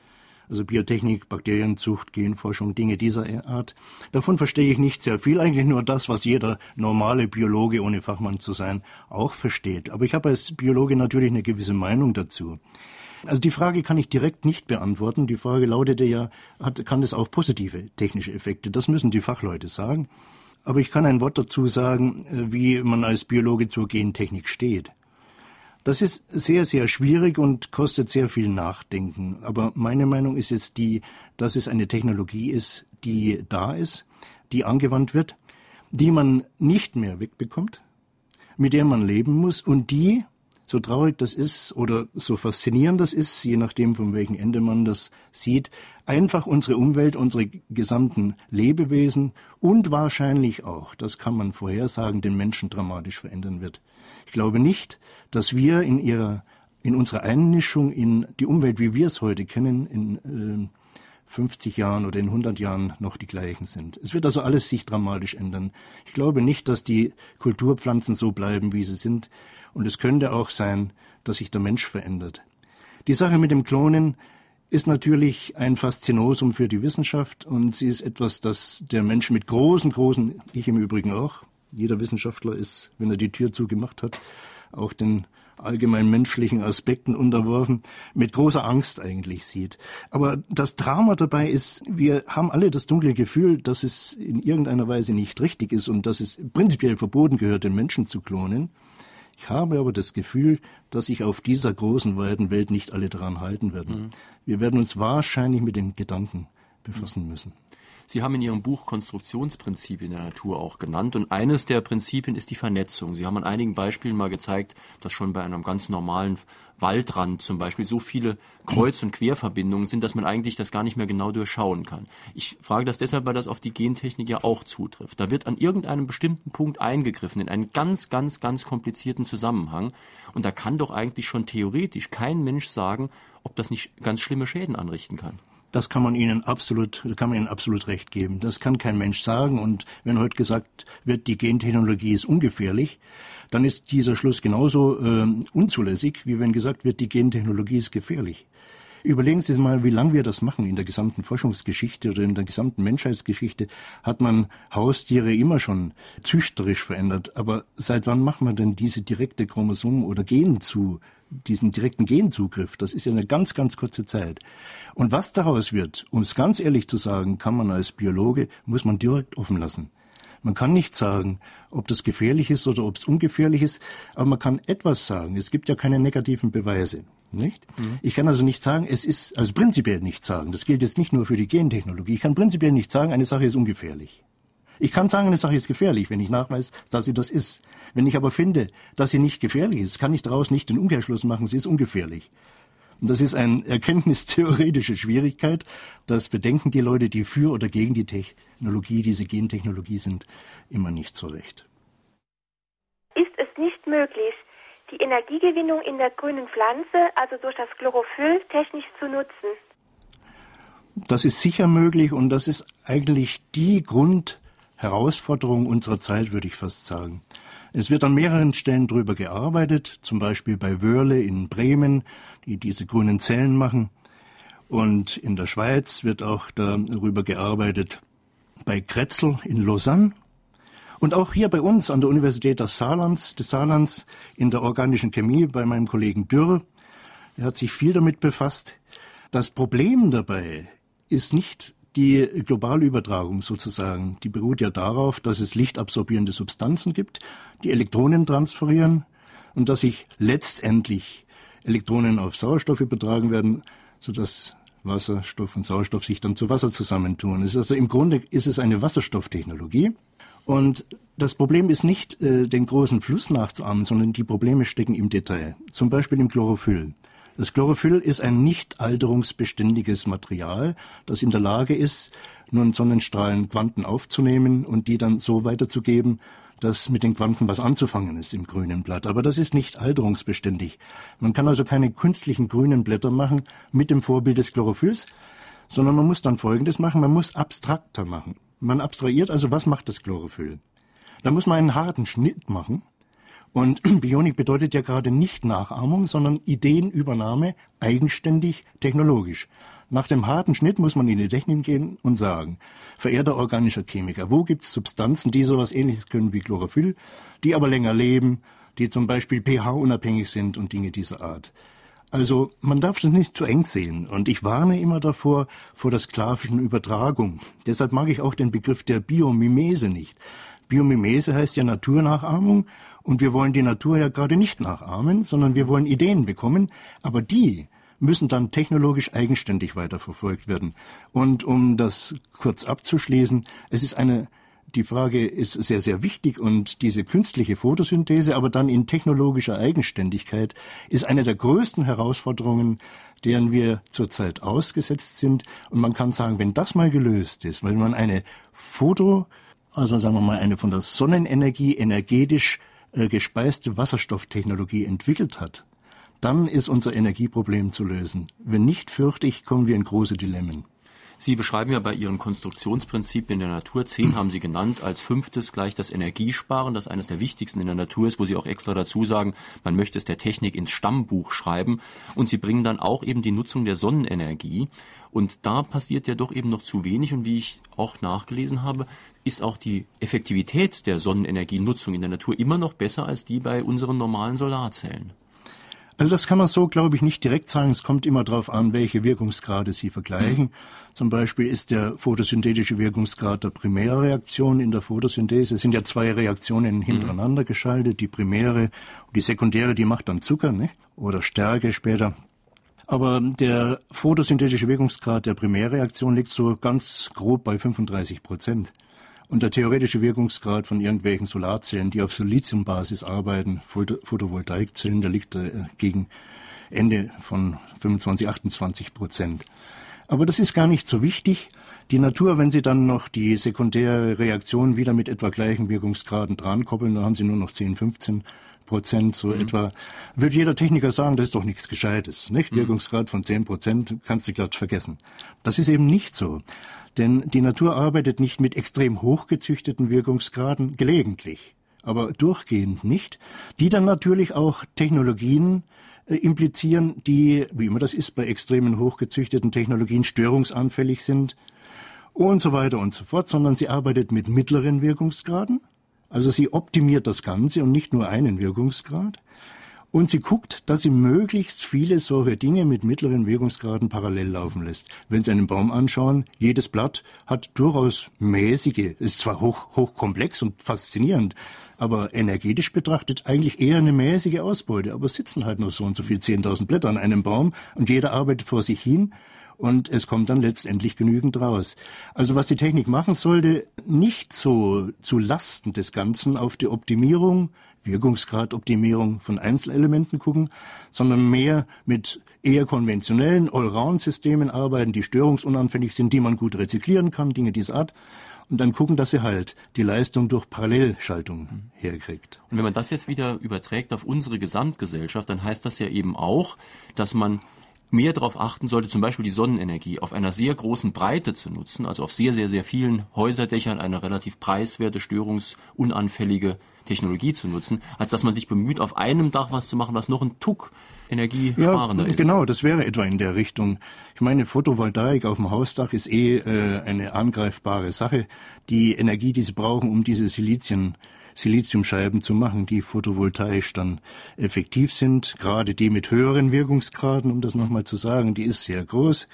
Also Biotechnik, Bakterienzucht, Genforschung, Dinge dieser Art. Davon verstehe ich nicht sehr viel, eigentlich nur das, was jeder normale Biologe, ohne Fachmann zu sein, auch versteht. Aber ich habe als Biologe natürlich eine gewisse Meinung dazu. Also die Frage kann ich direkt nicht beantworten. Die Frage lautete ja, hat, kann es auch positive technische Effekte? Das müssen die Fachleute sagen. Aber ich kann ein Wort dazu sagen, äh, wie man als Biologe zur Gentechnik steht. Das ist sehr, sehr schwierig und kostet sehr viel Nachdenken. Aber meine Meinung ist jetzt die, dass es eine Technologie ist, die da ist, die angewandt wird, die man nicht mehr wegbekommt, mit der man leben muss und die so traurig das ist oder so faszinierend das ist, je nachdem von welchem Ende man das sieht, einfach unsere Umwelt, unsere gesamten Lebewesen und wahrscheinlich auch, das kann man vorhersagen, den Menschen dramatisch verändern wird. Ich glaube nicht, dass wir in ihrer, in unserer Einmischung in die Umwelt, wie wir es heute kennen, in äh, 50 Jahren oder in 100 Jahren noch die gleichen sind. Es wird also alles sich dramatisch ändern. Ich glaube nicht, dass die Kulturpflanzen so bleiben, wie sie sind. Und es könnte auch sein, dass sich der Mensch verändert. Die Sache mit dem Klonen ist natürlich ein Faszinosum für die Wissenschaft und sie ist etwas, das der Mensch mit großen, großen, ich im Übrigen auch, jeder Wissenschaftler ist, wenn er die Tür zugemacht hat, auch den allgemein menschlichen Aspekten unterworfen, mit großer Angst eigentlich sieht. Aber das Drama dabei ist, wir haben alle das dunkle Gefühl, dass es in irgendeiner Weise nicht richtig ist und dass es prinzipiell verboten gehört, den Menschen zu klonen. Ich habe aber das Gefühl, dass sich auf dieser großen, weiten Welt nicht alle daran halten werden. Mhm. Wir werden uns wahrscheinlich mit den Gedanken befassen müssen. Sie haben in Ihrem Buch Konstruktionsprinzipien der Natur auch genannt und eines der Prinzipien ist die Vernetzung. Sie haben an einigen Beispielen mal gezeigt, dass schon bei einem ganz normalen Waldrand zum Beispiel so viele Kreuz- und Querverbindungen sind, dass man eigentlich das gar nicht mehr genau durchschauen kann. Ich frage das deshalb, weil das auf die Gentechnik ja auch zutrifft. Da wird an irgendeinem bestimmten Punkt eingegriffen in einen ganz, ganz, ganz komplizierten Zusammenhang und da kann doch eigentlich schon theoretisch kein Mensch sagen, ob das nicht ganz schlimme Schäden anrichten kann. Das kann man Ihnen absolut, kann man Ihnen absolut recht geben. Das kann kein Mensch sagen. Und wenn heute gesagt wird, die Gentechnologie ist ungefährlich, dann ist dieser Schluss genauso äh, unzulässig, wie wenn gesagt wird, die Gentechnologie ist gefährlich. Überlegen Sie mal, wie lange wir das machen. In der gesamten Forschungsgeschichte oder in der gesamten Menschheitsgeschichte hat man Haustiere immer schon züchterisch verändert. Aber seit wann macht man denn diese direkte Chromosom- oder Gen zu diesen direkten Genzugriff, das ist ja eine ganz, ganz kurze Zeit. Und was daraus wird, um es ganz ehrlich zu sagen, kann man als Biologe, muss man direkt offen lassen. Man kann nicht sagen, ob das gefährlich ist oder ob es ungefährlich ist, aber man kann etwas sagen. Es gibt ja keine negativen Beweise. Nicht? Mhm. Ich kann also nicht sagen, es ist, also prinzipiell nicht sagen, das gilt jetzt nicht nur für die Gentechnologie, ich kann prinzipiell nicht sagen, eine Sache ist ungefährlich. Ich kann sagen, eine Sache ist gefährlich, wenn ich nachweise, dass sie das ist. Wenn ich aber finde, dass sie nicht gefährlich ist, kann ich daraus nicht den Umkehrschluss machen, sie ist ungefährlich. Und das ist eine erkenntnistheoretische Schwierigkeit. Das bedenken die Leute, die für oder gegen die Technologie, diese Gentechnologie sind, immer nicht so recht. Ist es nicht möglich, die Energiegewinnung in der grünen Pflanze, also durch das Chlorophyll, technisch zu nutzen? Das ist sicher möglich und das ist eigentlich die Grund, Herausforderung unserer Zeit, würde ich fast sagen. Es wird an mehreren Stellen darüber gearbeitet, zum Beispiel bei Wörle in Bremen, die diese grünen Zellen machen. Und in der Schweiz wird auch darüber gearbeitet bei Kretzel in Lausanne. Und auch hier bei uns an der Universität des Saarlands, des Saarlands in der organischen Chemie bei meinem Kollegen Dürr. Er hat sich viel damit befasst. Das Problem dabei ist nicht die globale Übertragung sozusagen, die beruht ja darauf, dass es lichtabsorbierende Substanzen gibt, die Elektronen transferieren und dass sich letztendlich Elektronen auf Sauerstoff übertragen werden, sodass Wasserstoff und Sauerstoff sich dann zu Wasser zusammentun. Also im Grunde ist es eine Wasserstofftechnologie. Und das Problem ist nicht, äh, den großen Fluss nachzuahmen, sondern die Probleme stecken im Detail. Zum Beispiel im Chlorophyll. Das Chlorophyll ist ein nicht alterungsbeständiges Material, das in der Lage ist, nun Sonnenstrahlen Quanten aufzunehmen und die dann so weiterzugeben, dass mit den Quanten was anzufangen ist im grünen Blatt. Aber das ist nicht alterungsbeständig. Man kann also keine künstlichen grünen Blätter machen mit dem Vorbild des Chlorophylls, sondern man muss dann Folgendes machen, man muss abstrakter machen. Man abstrahiert also, was macht das Chlorophyll? Da muss man einen harten Schnitt machen und [clears throat] Bionik bedeutet ja gerade nicht Nachahmung, sondern Ideenübernahme eigenständig technologisch. Nach dem harten Schnitt muss man in die Technik gehen und sagen, verehrter organischer Chemiker, wo gibt es Substanzen, die sowas ähnliches können wie Chlorophyll, die aber länger leben, die zum Beispiel pH-unabhängig sind und Dinge dieser Art. Also man darf das nicht zu eng sehen und ich warne immer davor vor der sklavischen Übertragung. Deshalb mag ich auch den Begriff der Biomimese nicht. Biomimese heißt ja Naturnachahmung und wir wollen die Natur ja gerade nicht nachahmen, sondern wir wollen Ideen bekommen, aber die müssen dann technologisch eigenständig weiterverfolgt werden. Und um das kurz abzuschließen, es ist eine die Frage ist sehr, sehr wichtig und diese künstliche Photosynthese, aber dann in technologischer Eigenständigkeit, ist eine der größten Herausforderungen, deren wir zurzeit ausgesetzt sind. Und man kann sagen, wenn das mal gelöst ist, wenn man eine Foto, also sagen wir mal eine von der Sonnenenergie energetisch äh, gespeiste Wasserstofftechnologie entwickelt hat, dann ist unser Energieproblem zu lösen. Wenn nicht, fürchte ich, kommen wir in große Dilemmen. Sie beschreiben ja bei Ihren Konstruktionsprinzipien der Natur, zehn haben Sie genannt, als fünftes gleich das Energiesparen, das eines der wichtigsten in der Natur ist, wo Sie auch extra dazu sagen, man möchte es der Technik ins Stammbuch schreiben. Und Sie bringen dann auch eben die Nutzung der Sonnenenergie. Und da passiert ja doch eben noch zu wenig. Und wie ich auch nachgelesen habe, ist auch die Effektivität der Sonnenenergienutzung in der Natur immer noch besser als die bei unseren normalen Solarzellen. Also das kann man so, glaube ich, nicht direkt sagen. Es kommt immer darauf an, welche Wirkungsgrade Sie vergleichen. Mhm. Zum Beispiel ist der photosynthetische Wirkungsgrad der Primärreaktion in der Photosynthese. Es sind ja zwei Reaktionen mhm. hintereinander mhm. geschaltet. Die primäre und die sekundäre, die macht dann Zucker ne? oder Stärke später. Aber der photosynthetische Wirkungsgrad der Primärreaktion liegt so ganz grob bei 35 Prozent. Und der theoretische Wirkungsgrad von irgendwelchen Solarzellen, die auf Siliziumbasis arbeiten, Photovoltaikzellen, der liegt äh, gegen Ende von 25, 28 Prozent. Aber das ist gar nicht so wichtig. Die Natur, wenn Sie dann noch die sekundäre Reaktion wieder mit etwa gleichen Wirkungsgraden dran koppeln, dann haben Sie nur noch 10, 15 Prozent so mhm. etwa, wird jeder Techniker sagen, das ist doch nichts Gescheites. Nicht? Mhm. Wirkungsgrad von 10 Prozent kannst du glatt vergessen. Das ist eben nicht so. Denn die Natur arbeitet nicht mit extrem hochgezüchteten Wirkungsgraden, gelegentlich, aber durchgehend nicht, die dann natürlich auch Technologien äh, implizieren, die, wie immer das ist bei extremen hochgezüchteten Technologien, störungsanfällig sind und so weiter und so fort, sondern sie arbeitet mit mittleren Wirkungsgraden. Also sie optimiert das Ganze und nicht nur einen Wirkungsgrad. Und sie guckt, dass sie möglichst viele solche Dinge mit mittleren Wirkungsgraden parallel laufen lässt. Wenn Sie einen Baum anschauen, jedes Blatt hat durchaus mäßige, ist zwar hoch, hochkomplex und faszinierend, aber energetisch betrachtet eigentlich eher eine mäßige Ausbeute. Aber es sitzen halt nur so und so viel 10.000 Blätter an einem Baum und jeder arbeitet vor sich hin und es kommt dann letztendlich genügend raus. Also was die Technik machen sollte, nicht so zu Lasten des Ganzen auf die Optimierung Wirkungsgradoptimierung von Einzelelementen gucken, sondern mehr mit eher konventionellen Allround-Systemen arbeiten, die störungsunanfällig sind, die man gut rezyklieren kann, Dinge dieser Art. Und dann gucken, dass sie halt die Leistung durch Parallelschaltung mhm. herkriegt. Und wenn man das jetzt wieder überträgt auf unsere Gesamtgesellschaft, dann heißt das ja eben auch, dass man mehr darauf achten sollte, zum Beispiel die Sonnenenergie auf einer sehr großen Breite zu nutzen, also auf sehr, sehr, sehr vielen Häuserdächern eine relativ preiswerte, störungsunanfällige Technologie zu nutzen, als dass man sich bemüht, auf einem Dach was zu machen, was noch ein Tuck energiesparender ja, ist. Genau, das wäre etwa in der Richtung. Ich meine, Photovoltaik auf dem Hausdach ist eh äh, eine angreifbare Sache. Die Energie, die sie brauchen, um diese Silizien Siliziumscheiben zu machen, die photovoltaisch dann effektiv sind. Gerade die mit höheren Wirkungsgraden, um das nochmal zu sagen, die ist sehr groß.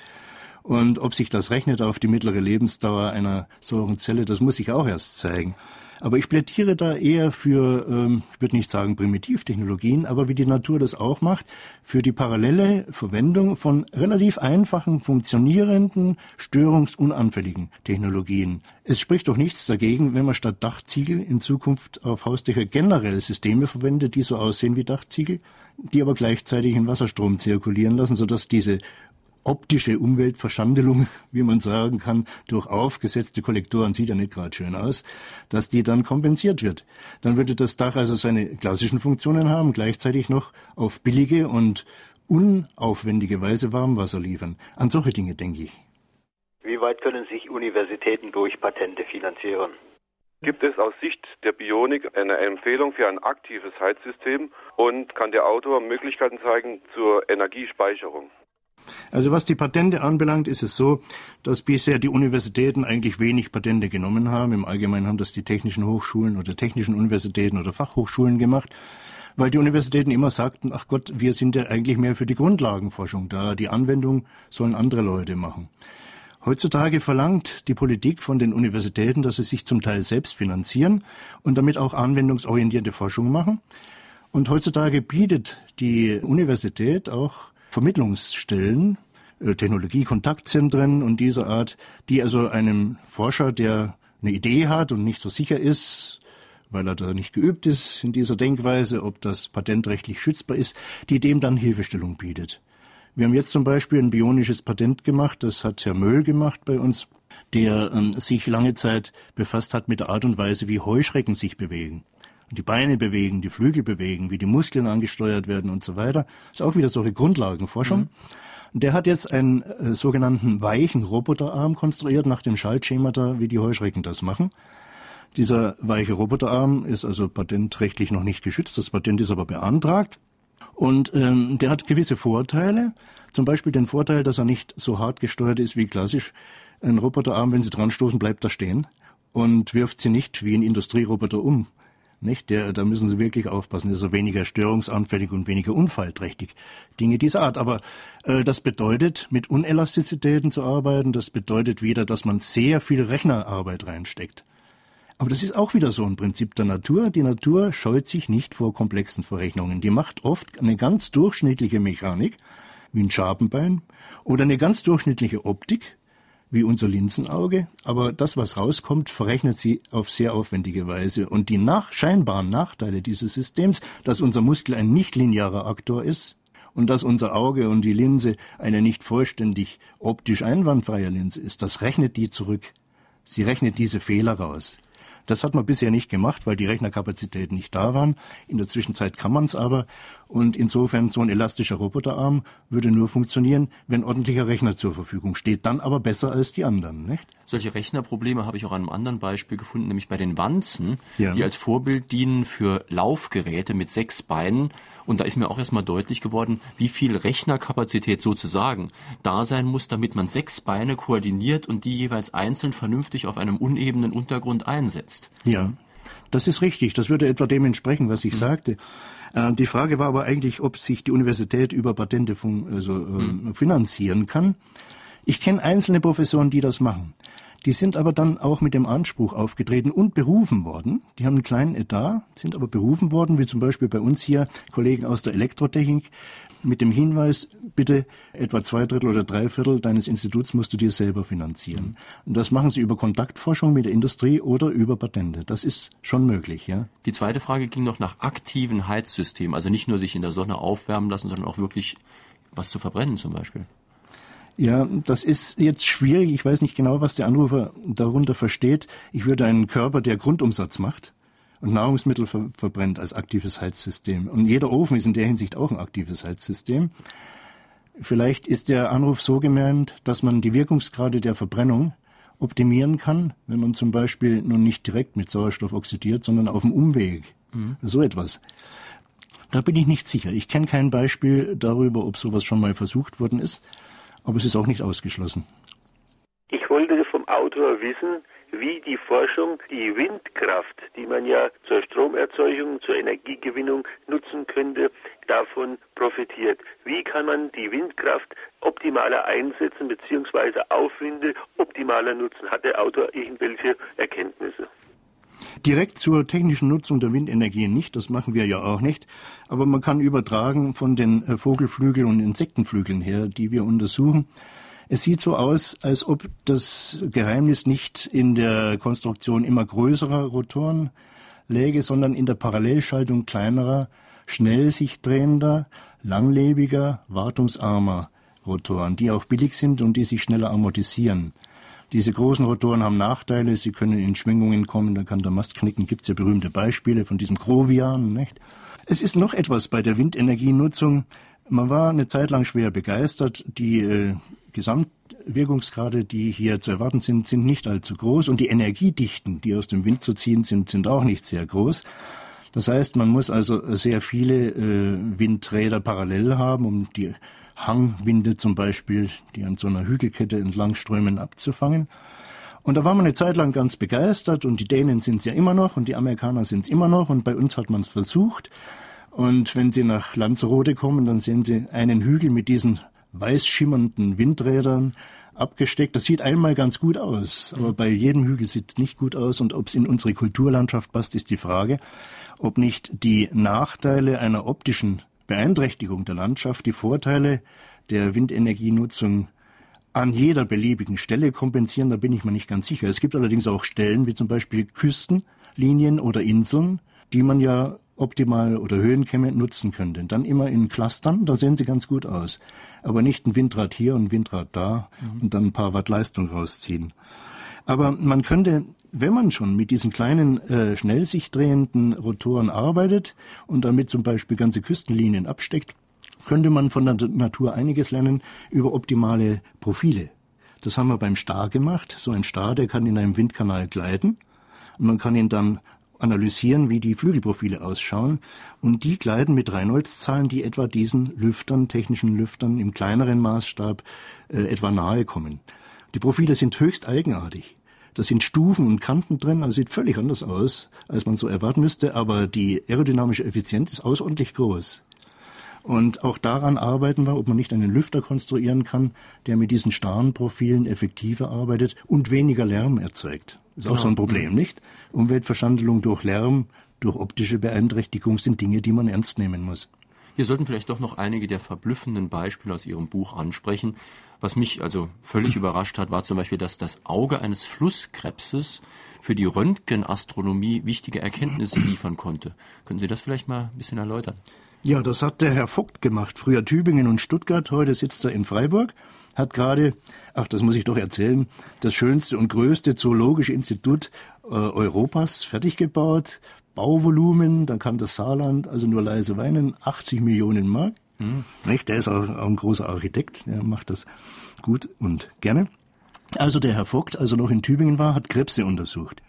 Und ob sich das rechnet auf die mittlere Lebensdauer einer solchen Zelle, das muss sich auch erst zeigen. Aber ich plädiere da eher für, ähm, ich würde nicht sagen Primitivtechnologien, aber wie die Natur das auch macht, für die parallele Verwendung von relativ einfachen, funktionierenden, störungsunanfälligen Technologien. Es spricht doch nichts dagegen, wenn man statt Dachziegel in Zukunft auf Hausdächer generell Systeme verwendet, die so aussehen wie Dachziegel, die aber gleichzeitig in Wasserstrom zirkulieren lassen, sodass diese optische Umweltverschandelung, [laughs] wie man sagen kann, durch aufgesetzte Kollektoren sieht ja nicht gerade schön aus, dass die dann kompensiert wird. Dann würde das Dach also seine klassischen Funktionen haben, gleichzeitig noch auf billige und unaufwendige Weise Warmwasser liefern. An solche Dinge denke ich. Wie weit können sich Universitäten durch Patente finanzieren? Gibt es aus Sicht der Bionik eine Empfehlung für ein aktives Heizsystem und kann der Autor Möglichkeiten zeigen zur Energiespeicherung? Also was die Patente anbelangt, ist es so, dass bisher die Universitäten eigentlich wenig Patente genommen haben. Im Allgemeinen haben das die technischen Hochschulen oder technischen Universitäten oder Fachhochschulen gemacht, weil die Universitäten immer sagten, ach Gott, wir sind ja eigentlich mehr für die Grundlagenforschung da. Die Anwendung sollen andere Leute machen. Heutzutage verlangt die Politik von den Universitäten, dass sie sich zum Teil selbst finanzieren und damit auch anwendungsorientierte Forschung machen. Und heutzutage bietet die Universität auch Vermittlungsstellen, äh, Technologiekontaktzentren und dieser Art, die also einem Forscher, der eine Idee hat und nicht so sicher ist, weil er da nicht geübt ist in dieser Denkweise, ob das patentrechtlich schützbar ist, die dem dann Hilfestellung bietet. Wir haben jetzt zum Beispiel ein bionisches Patent gemacht, das hat Herr Möll gemacht bei uns, der ähm, sich lange Zeit befasst hat mit der Art und Weise, wie Heuschrecken sich bewegen. Die Beine bewegen, die Flügel bewegen, wie die Muskeln angesteuert werden und so weiter. Das ist auch wieder solche Grundlagenforschung. Mhm. Der hat jetzt einen äh, sogenannten weichen Roboterarm konstruiert nach dem Schaltschemata, wie die Heuschrecken das machen. Dieser weiche Roboterarm ist also patentrechtlich noch nicht geschützt, das Patent ist aber beantragt. Und ähm, der hat gewisse Vorteile, zum Beispiel den Vorteil, dass er nicht so hart gesteuert ist wie klassisch. Ein Roboterarm, wenn Sie dran stoßen, bleibt da stehen und wirft Sie nicht wie ein Industrieroboter um. Nicht? Der, da müssen Sie wirklich aufpassen. ist er weniger störungsanfällig und weniger unfallträchtig. Dinge dieser Art. Aber äh, das bedeutet, mit Unelastizitäten zu arbeiten. Das bedeutet wieder, dass man sehr viel Rechnerarbeit reinsteckt. Aber das ist auch wieder so ein Prinzip der Natur. Die Natur scheut sich nicht vor komplexen Verrechnungen. Die macht oft eine ganz durchschnittliche Mechanik, wie ein Schabenbein, oder eine ganz durchschnittliche Optik, wie unser Linsenauge, aber das, was rauskommt, verrechnet sie auf sehr aufwendige Weise. Und die nach, scheinbaren Nachteile dieses Systems, dass unser Muskel ein nichtlinearer Aktor ist und dass unser Auge und die Linse eine nicht vollständig optisch einwandfreie Linse ist, das rechnet die zurück. Sie rechnet diese Fehler raus. Das hat man bisher nicht gemacht, weil die Rechnerkapazitäten nicht da waren. In der Zwischenzeit kann man es aber. Und insofern so ein elastischer Roboterarm würde nur funktionieren, wenn ordentlicher Rechner zur Verfügung steht. Dann aber besser als die anderen, nicht? Solche Rechnerprobleme habe ich auch an einem anderen Beispiel gefunden, nämlich bei den Wanzen, ja. die als Vorbild dienen für Laufgeräte mit sechs Beinen und da ist mir auch erstmal deutlich geworden, wie viel Rechnerkapazität sozusagen da sein muss, damit man sechs Beine koordiniert und die jeweils einzeln vernünftig auf einem unebenen Untergrund einsetzt. Ja, das ist richtig. Das würde etwa dem entsprechen, was ich mhm. sagte. Äh, die Frage war aber eigentlich, ob sich die Universität über Patente also, mhm. finanzieren kann. Ich kenne einzelne Professoren, die das machen. Die sind aber dann auch mit dem Anspruch aufgetreten und berufen worden. Die haben einen kleinen Etat, sind aber berufen worden, wie zum Beispiel bei uns hier Kollegen aus der Elektrotechnik, mit dem Hinweis, bitte etwa zwei Drittel oder drei Viertel deines Instituts musst du dir selber finanzieren. Und das machen sie über Kontaktforschung mit der Industrie oder über Patente. Das ist schon möglich, ja. Die zweite Frage ging noch nach aktiven Heizsystemen, also nicht nur sich in der Sonne aufwärmen lassen, sondern auch wirklich was zu verbrennen zum Beispiel. Ja, das ist jetzt schwierig. Ich weiß nicht genau, was der Anrufer darunter versteht. Ich würde einen Körper, der Grundumsatz macht und Nahrungsmittel ver verbrennt als aktives Heizsystem. Und jeder Ofen ist in der Hinsicht auch ein aktives Heizsystem. Vielleicht ist der Anruf so gemeint, dass man die Wirkungsgrade der Verbrennung optimieren kann, wenn man zum Beispiel nun nicht direkt mit Sauerstoff oxidiert, sondern auf dem Umweg. Mhm. So etwas. Da bin ich nicht sicher. Ich kenne kein Beispiel darüber, ob sowas schon mal versucht worden ist aber es ist auch nicht ausgeschlossen. Ich wollte vom Autor wissen, wie die Forschung die Windkraft, die man ja zur Stromerzeugung, zur Energiegewinnung nutzen könnte, davon profitiert. Wie kann man die Windkraft optimaler einsetzen bzw. Aufwinde optimaler nutzen? Hat der Autor irgendwelche Erkenntnisse? Direkt zur technischen Nutzung der Windenergie nicht, das machen wir ja auch nicht. Aber man kann übertragen von den äh, Vogelflügeln und Insektenflügeln her, die wir untersuchen. Es sieht so aus, als ob das Geheimnis nicht in der Konstruktion immer größerer Rotoren läge, sondern in der Parallelschaltung kleinerer, schnell sich drehender, langlebiger, wartungsarmer Rotoren, die auch billig sind und die sich schneller amortisieren. Diese großen Rotoren haben Nachteile, sie können in Schwingungen kommen, da kann der Mast knicken, gibt es ja berühmte Beispiele von diesem Grovian, nicht? Es ist noch etwas bei der Windenergienutzung. Man war eine Zeit lang schwer begeistert. Die äh, Gesamtwirkungsgrade, die hier zu erwarten sind, sind nicht allzu groß und die Energiedichten, die aus dem Wind zu ziehen sind, sind auch nicht sehr groß. Das heißt, man muss also sehr viele äh, Windräder parallel haben, um die Hangwinde zum Beispiel, die an so einer Hügelkette entlang strömen, abzufangen. Und da war man eine Zeit lang ganz begeistert und die Dänen sind es ja immer noch und die Amerikaner sind es immer noch und bei uns hat man es versucht. Und wenn Sie nach Lanzarote kommen, dann sehen Sie einen Hügel mit diesen weiß schimmernden Windrädern abgesteckt. Das sieht einmal ganz gut aus, aber bei jedem Hügel sieht es nicht gut aus und ob es in unsere Kulturlandschaft passt, ist die Frage, ob nicht die Nachteile einer optischen Beeinträchtigung der Landschaft die Vorteile der Windenergienutzung an jeder beliebigen Stelle kompensieren, da bin ich mir nicht ganz sicher. Es gibt allerdings auch Stellen, wie zum Beispiel Küstenlinien oder Inseln, die man ja optimal oder Höhenkämme nutzen könnte. Dann immer in Clustern, da sehen sie ganz gut aus. Aber nicht ein Windrad hier und ein Windrad da mhm. und dann ein paar Watt Leistung rausziehen. Aber man könnte, wenn man schon mit diesen kleinen, äh, schnell sich drehenden Rotoren arbeitet und damit zum Beispiel ganze Küstenlinien absteckt, könnte man von der Natur einiges lernen über optimale Profile. Das haben wir beim Star gemacht. So ein Star, der kann in einem Windkanal gleiten. Und man kann ihn dann analysieren, wie die Flügelprofile ausschauen. Und die gleiten mit Reynolds-Zahlen, die etwa diesen Lüftern, technischen Lüftern im kleineren Maßstab äh, etwa nahe kommen. Die Profile sind höchst eigenartig. Da sind Stufen und Kanten drin, also sieht völlig anders aus, als man so erwarten müsste, aber die aerodynamische Effizienz ist außerordentlich groß. Und auch daran arbeiten wir, ob man nicht einen Lüfter konstruieren kann, der mit diesen starren Profilen effektiver arbeitet und weniger Lärm erzeugt. Ist genau. auch so ein Problem, mhm. nicht? Umweltverschandelung durch Lärm, durch optische Beeinträchtigung sind Dinge, die man ernst nehmen muss. Wir sollten vielleicht doch noch einige der verblüffenden Beispiele aus Ihrem Buch ansprechen. Was mich also völlig [clears throat] überrascht hat, war zum Beispiel, dass das Auge eines Flusskrebses für die Röntgenastronomie wichtige Erkenntnisse [clears throat] liefern konnte. Können Sie das vielleicht mal ein bisschen erläutern? Ja, das hat der Herr Vogt gemacht. Früher Tübingen und Stuttgart, heute sitzt er in Freiburg, hat gerade, ach, das muss ich doch erzählen, das schönste und größte zoologische Institut äh, Europas fertig gebaut. Bauvolumen, dann kann das Saarland also nur leise weinen, 80 Millionen Mark. Mhm. Nicht? Der ist auch, auch ein großer Architekt, der macht das gut und gerne. Also der Herr Vogt, als er noch in Tübingen war, hat Krebse untersucht.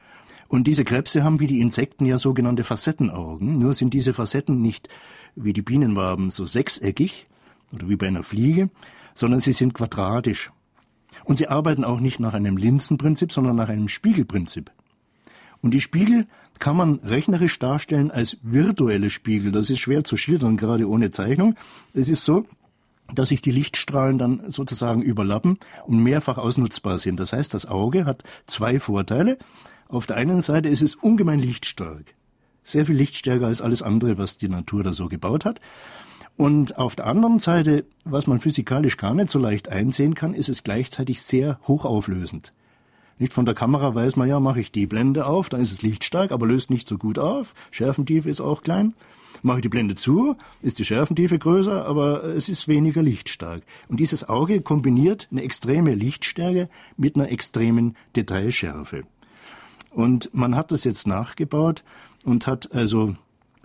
Und diese Krebse haben wie die Insekten ja sogenannte Facettenaugen. Nur sind diese Facetten nicht wie die Bienenwaben so sechseckig oder wie bei einer Fliege, sondern sie sind quadratisch. Und sie arbeiten auch nicht nach einem Linsenprinzip, sondern nach einem Spiegelprinzip. Und die Spiegel kann man rechnerisch darstellen als virtuelle Spiegel. Das ist schwer zu schildern, gerade ohne Zeichnung. Es ist so, dass sich die Lichtstrahlen dann sozusagen überlappen und mehrfach ausnutzbar sind. Das heißt, das Auge hat zwei Vorteile. Auf der einen Seite ist es ungemein lichtstark. Sehr viel lichtstärker als alles andere, was die Natur da so gebaut hat. Und auf der anderen Seite, was man physikalisch gar nicht so leicht einsehen kann, ist es gleichzeitig sehr hochauflösend. Nicht von der Kamera weiß man ja, mache ich die Blende auf, dann ist es lichtstark, aber löst nicht so gut auf. Schärfentiefe ist auch klein. Mache ich die Blende zu, ist die Schärfentiefe größer, aber es ist weniger lichtstark. Und dieses Auge kombiniert eine extreme Lichtstärke mit einer extremen Detailschärfe. Und man hat das jetzt nachgebaut und hat also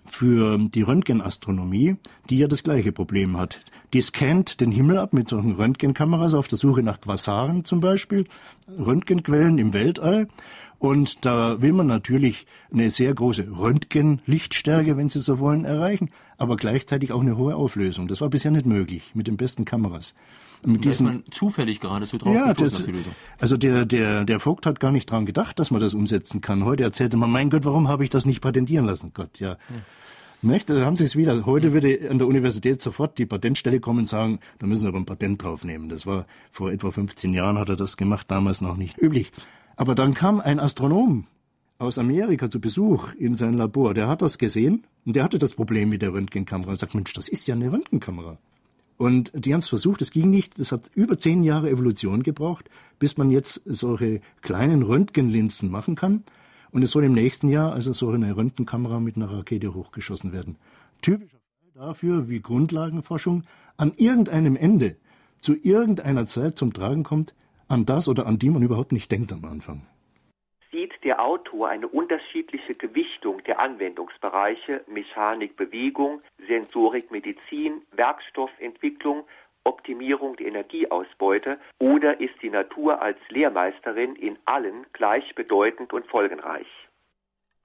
für die Röntgenastronomie, die ja das gleiche Problem hat. Die scannt den Himmel ab mit solchen Röntgenkameras auf der Suche nach Quasaren zum Beispiel, Röntgenquellen im Weltall. Und da will man natürlich eine sehr große Röntgenlichtstärke, wenn Sie so wollen, erreichen, aber gleichzeitig auch eine hohe Auflösung. Das war bisher nicht möglich mit den besten Kameras. Mit diesen, man zufällig geradezu drauf ja, das, Also der, der, der Vogt hat gar nicht dran gedacht, dass man das umsetzen kann. Heute erzählte man, mein Gott, warum habe ich das nicht patentieren lassen? Gott, ja. Hm. Nicht? Da haben sie es wieder. Heute hm. würde an der Universität sofort die Patentstelle kommen und sagen, da müssen sie aber ein Patent draufnehmen. Das war vor etwa 15 Jahren hat er das gemacht, damals noch nicht üblich. Aber dann kam ein Astronom aus Amerika zu Besuch in sein Labor. Der hat das gesehen und der hatte das Problem mit der Röntgenkamera und sagt, Mensch, das ist ja eine Röntgenkamera. Und die haben es versucht, es ging nicht. Es hat über zehn Jahre Evolution gebraucht, bis man jetzt solche kleinen Röntgenlinsen machen kann. Und es soll im nächsten Jahr also so eine Röntgenkamera mit einer Rakete hochgeschossen werden. Typischer Fall dafür, wie Grundlagenforschung an irgendeinem Ende zu irgendeiner Zeit zum Tragen kommt, an das oder an die man überhaupt nicht denkt am Anfang der Autor eine unterschiedliche Gewichtung der Anwendungsbereiche Mechanik, Bewegung, Sensorik, Medizin, Werkstoffentwicklung, Optimierung der Energieausbeute oder ist die Natur als Lehrmeisterin in allen gleichbedeutend und folgenreich?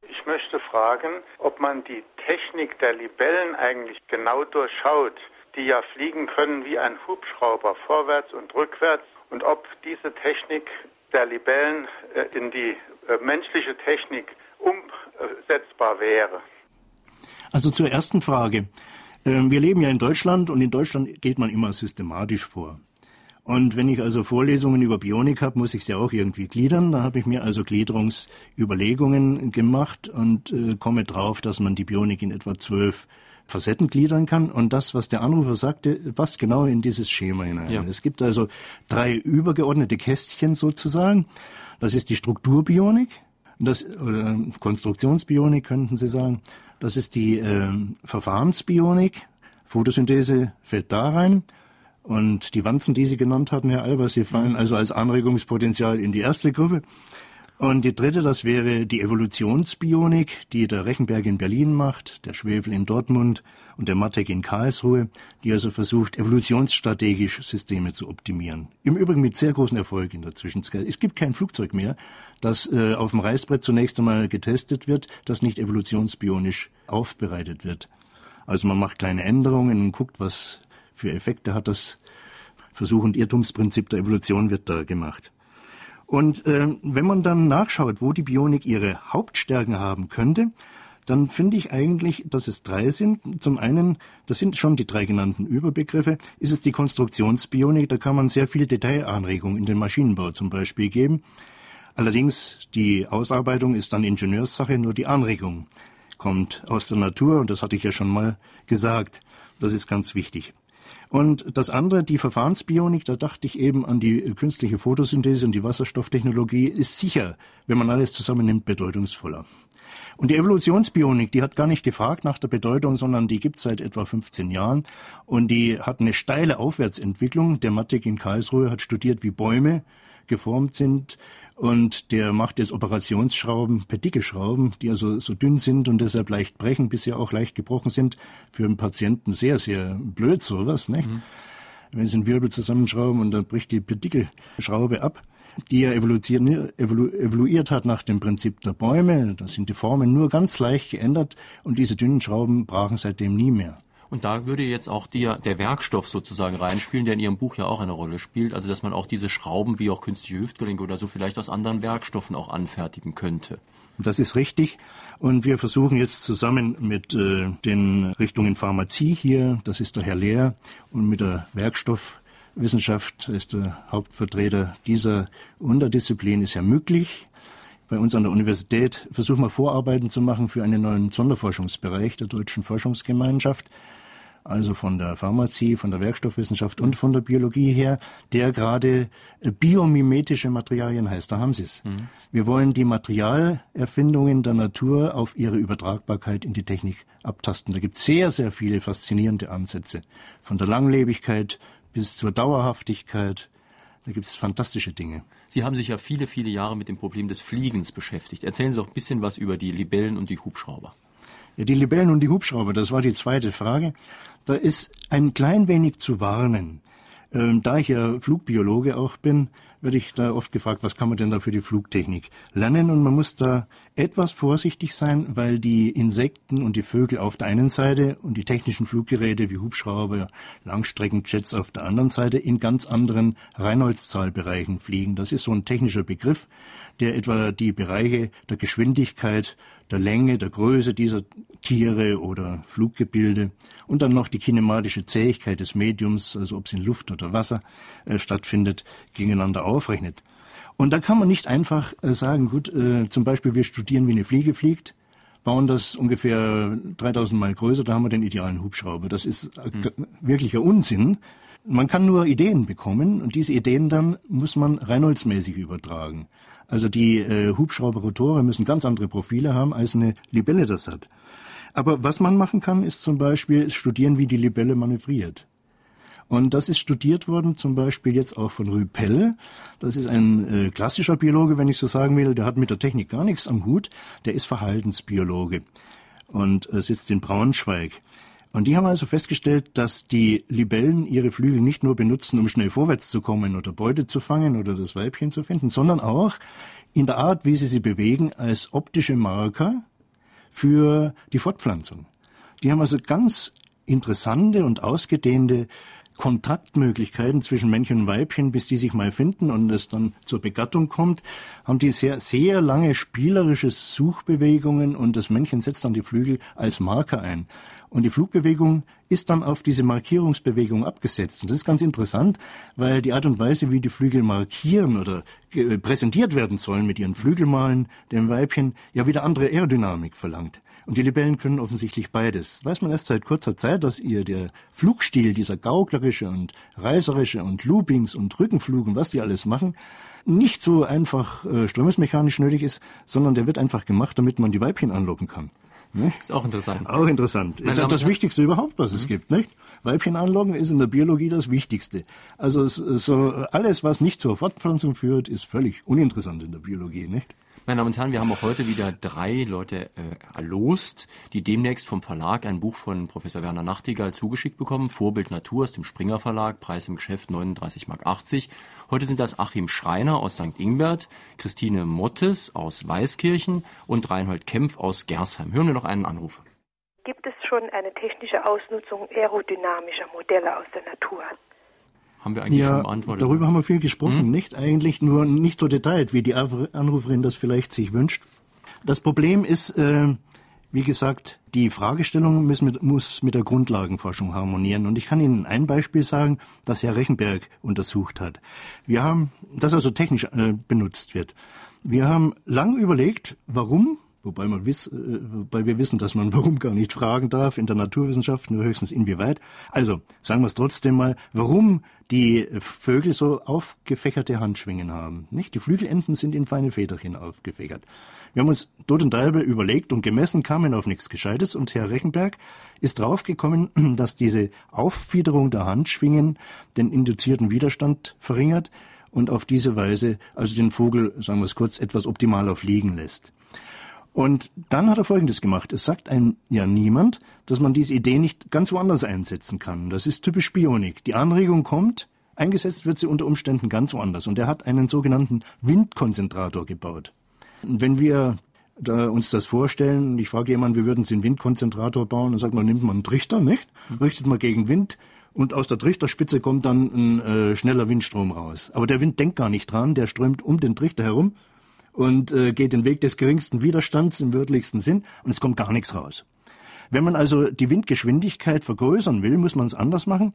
Ich möchte fragen, ob man die Technik der Libellen eigentlich genau durchschaut, die ja fliegen können wie ein Hubschrauber vorwärts und rückwärts und ob diese Technik der Libellen äh, in die menschliche Technik umsetzbar wäre? Also zur ersten Frage. Ähm, wir leben ja in Deutschland und in Deutschland geht man immer systematisch vor. Und wenn ich also Vorlesungen über Bionik habe, muss ich sie auch irgendwie gliedern. Da habe ich mir also Gliederungsüberlegungen gemacht und äh, komme drauf, dass man die Bionik in etwa zwölf Facetten gliedern kann. Und das, was der Anrufer sagte, passt genau in dieses Schema hinein. Ja. Es gibt also drei übergeordnete Kästchen sozusagen. Das ist die Strukturbionik, das, oder Konstruktionsbionik könnten Sie sagen. Das ist die äh, Verfahrensbionik. Photosynthese fällt da rein. Und die Wanzen, die Sie genannt hatten, Herr Albers, sie fallen also als Anregungspotenzial in die erste Gruppe. Und die dritte, das wäre die Evolutionsbionik, die der Rechenberg in Berlin macht, der Schwefel in Dortmund und der Matek in Karlsruhe, die also versucht, evolutionsstrategisch Systeme zu optimieren. Im Übrigen mit sehr großem Erfolg in der Zwischenzeit. Es gibt kein Flugzeug mehr, das äh, auf dem Reißbrett zunächst einmal getestet wird, das nicht evolutionsbionisch aufbereitet wird. Also man macht kleine Änderungen und guckt, was für Effekte hat das Versuch- und Irrtumsprinzip der Evolution wird da gemacht. Und äh, wenn man dann nachschaut, wo die Bionik ihre Hauptstärken haben könnte, dann finde ich eigentlich, dass es drei sind. Zum einen, das sind schon die drei genannten Überbegriffe, ist es die Konstruktionsbionik, da kann man sehr viel Detailanregung in den Maschinenbau zum Beispiel geben. Allerdings, die Ausarbeitung ist dann Ingenieurssache, nur die Anregung kommt aus der Natur und das hatte ich ja schon mal gesagt. Das ist ganz wichtig. Und das andere, die Verfahrensbionik, da dachte ich eben an die künstliche Photosynthese und die Wasserstofftechnologie, ist sicher, wenn man alles zusammennimmt, bedeutungsvoller. Und die Evolutionsbionik, die hat gar nicht gefragt nach der Bedeutung, sondern die gibt seit etwa 15 Jahren und die hat eine steile Aufwärtsentwicklung. Der Matik in Karlsruhe hat studiert, wie Bäume geformt sind und der macht jetzt Operationsschrauben, Partikelschrauben, die also so dünn sind und deshalb leicht brechen, bisher auch leicht gebrochen sind. Für einen Patienten sehr, sehr blöd sowas, nicht? Mhm. Wenn Sie einen Wirbel zusammenschrauben und dann bricht die Partikelschraube ab, die er evolu evoluiert hat nach dem Prinzip der Bäume. Da sind die Formen nur ganz leicht geändert und diese dünnen Schrauben brachen seitdem nie mehr. Und da würde jetzt auch die, der Werkstoff sozusagen reinspielen, der in Ihrem Buch ja auch eine Rolle spielt. Also dass man auch diese Schrauben wie auch künstliche Hüftgelenke oder so vielleicht aus anderen Werkstoffen auch anfertigen könnte. Das ist richtig. Und wir versuchen jetzt zusammen mit äh, den Richtungen Pharmazie hier, das ist der Herr Lehr, und mit der Werkstoffwissenschaft ist der Hauptvertreter dieser Unterdisziplin, ist ja möglich. Bei uns an der Universität versuchen wir Vorarbeiten zu machen für einen neuen Sonderforschungsbereich der Deutschen Forschungsgemeinschaft also von der Pharmazie, von der Werkstoffwissenschaft und von der Biologie her, der gerade äh, biomimetische Materialien heißt. Da haben Sie es. Mhm. Wir wollen die Materialerfindungen der Natur auf ihre Übertragbarkeit in die Technik abtasten. Da gibt es sehr, sehr viele faszinierende Ansätze. Von der Langlebigkeit bis zur Dauerhaftigkeit. Da gibt es fantastische Dinge. Sie haben sich ja viele, viele Jahre mit dem Problem des Fliegens beschäftigt. Erzählen Sie doch ein bisschen was über die Libellen und die Hubschrauber. Ja, die Libellen und die Hubschrauber, das war die zweite Frage. Da ist ein klein wenig zu warnen. Ähm, da ich ja Flugbiologe auch bin, werde ich da oft gefragt, was kann man denn da für die Flugtechnik lernen? Und man muss da etwas vorsichtig sein, weil die Insekten und die Vögel auf der einen Seite und die technischen Fluggeräte wie Hubschrauber, Langstreckenjets auf der anderen Seite in ganz anderen Reinholdszahlbereichen fliegen. Das ist so ein technischer Begriff, der etwa die Bereiche der Geschwindigkeit, der Länge, der Größe dieser Tiere oder Fluggebilde und dann noch die kinematische Zähigkeit des Mediums, also ob es in Luft oder Wasser äh, stattfindet, gegeneinander aufrechnet. Und da kann man nicht einfach äh, sagen, gut, äh, zum Beispiel wir studieren, wie eine Fliege fliegt, bauen das ungefähr 3000 Mal größer, da haben wir den idealen Hubschrauber. Das ist mhm. wirklicher Unsinn. Man kann nur Ideen bekommen und diese Ideen dann muss man Reinholdsmäßig übertragen. Also die äh, Hubschrauberrotoren müssen ganz andere Profile haben, als eine Libelle das hat. Aber was man machen kann, ist zum Beispiel studieren, wie die Libelle manövriert. Und das ist studiert worden, zum Beispiel jetzt auch von Rüpel. Das ist ein äh, klassischer Biologe, wenn ich so sagen will. Der hat mit der Technik gar nichts am Hut. Der ist Verhaltensbiologe und äh, sitzt in Braunschweig. Und die haben also festgestellt, dass die Libellen ihre Flügel nicht nur benutzen, um schnell vorwärts zu kommen oder Beute zu fangen oder das Weibchen zu finden, sondern auch in der Art, wie sie sie bewegen, als optische Marker für die Fortpflanzung. Die haben also ganz interessante und ausgedehnte Kontaktmöglichkeiten zwischen Männchen und Weibchen, bis die sich mal finden und es dann zur Begattung kommt, haben die sehr, sehr lange spielerische Suchbewegungen und das Männchen setzt dann die Flügel als Marker ein. Und die Flugbewegung ist dann auf diese Markierungsbewegung abgesetzt. Und das ist ganz interessant, weil die Art und Weise, wie die Flügel markieren oder präsentiert werden sollen mit ihren Flügelmalen, dem Weibchen, ja wieder andere Aerodynamik verlangt. Und die Libellen können offensichtlich beides. Weiß man erst seit kurzer Zeit, dass ihr der Flugstil, dieser gauklerische und reißerische und Loopings und Rückenflug und was die alles machen, nicht so einfach äh, strömungsmechanisch nötig ist, sondern der wird einfach gemacht, damit man die Weibchen anlocken kann. Ne? Ist auch interessant. Auch interessant. Meine ist ja das Wichtigste überhaupt, was mhm. es gibt, nicht? Weibchen anlocken ist in der Biologie das Wichtigste. Also so alles, was nicht zur Fortpflanzung führt, ist völlig uninteressant in der Biologie, nicht? Meine Damen und Herren, wir haben auch heute wieder drei Leute äh, erlost, die demnächst vom Verlag ein Buch von Professor Werner Nachtigall zugeschickt bekommen. Vorbild Natur aus dem Springer Verlag, Preis im Geschäft 39,80 Mark. Heute sind das Achim Schreiner aus St. Ingbert, Christine Mottes aus Weißkirchen und Reinhold Kempf aus Gersheim. Hören wir noch einen Anruf. Gibt es schon eine technische Ausnutzung aerodynamischer Modelle aus der Natur? Haben wir eigentlich ja, schon beantwortet. Darüber haben wir viel gesprochen. Hm? Nicht eigentlich nur nicht so detailliert, wie die Anruferin das vielleicht sich wünscht. Das Problem ist, äh, wie gesagt, die Fragestellung muss mit, muss mit der Grundlagenforschung harmonieren. Und ich kann Ihnen ein Beispiel sagen, das Herr Rechenberg untersucht hat. Wir haben, das also technisch äh, benutzt wird. Wir haben lang überlegt, warum wobei, man wiss, äh, wobei wir wissen, dass man [laughs] warum gar nicht fragen darf in der Naturwissenschaft, nur höchstens inwieweit. Also sagen wir es trotzdem mal, warum die Vögel so aufgefächerte Handschwingen haben. Nicht? Die Flügelenden sind in feine Federchen aufgefächert. Wir haben uns dort und halbe überlegt und gemessen, kamen auf nichts Gescheites und Herr Rechenberg ist draufgekommen, [clears throat] dass diese Auffiederung der Handschwingen den induzierten Widerstand verringert und auf diese Weise also den Vogel, sagen wir es kurz, etwas optimaler fliegen lässt. Und dann hat er Folgendes gemacht. Es sagt einem ja niemand, dass man diese Idee nicht ganz woanders einsetzen kann. Das ist typisch Bionik. Die Anregung kommt, eingesetzt wird sie unter Umständen ganz woanders. Und er hat einen sogenannten Windkonzentrator gebaut. Wenn wir da uns das vorstellen, ich frage jemanden, wir würden Sie einen Windkonzentrator bauen, dann sagt man, nimmt man einen Trichter, nicht? Hm. Richtet man gegen Wind, und aus der Trichterspitze kommt dann ein äh, schneller Windstrom raus. Aber der Wind denkt gar nicht dran, der strömt um den Trichter herum und äh, geht den Weg des geringsten Widerstands im wörtlichsten Sinn und es kommt gar nichts raus. Wenn man also die Windgeschwindigkeit vergrößern will, muss man es anders machen.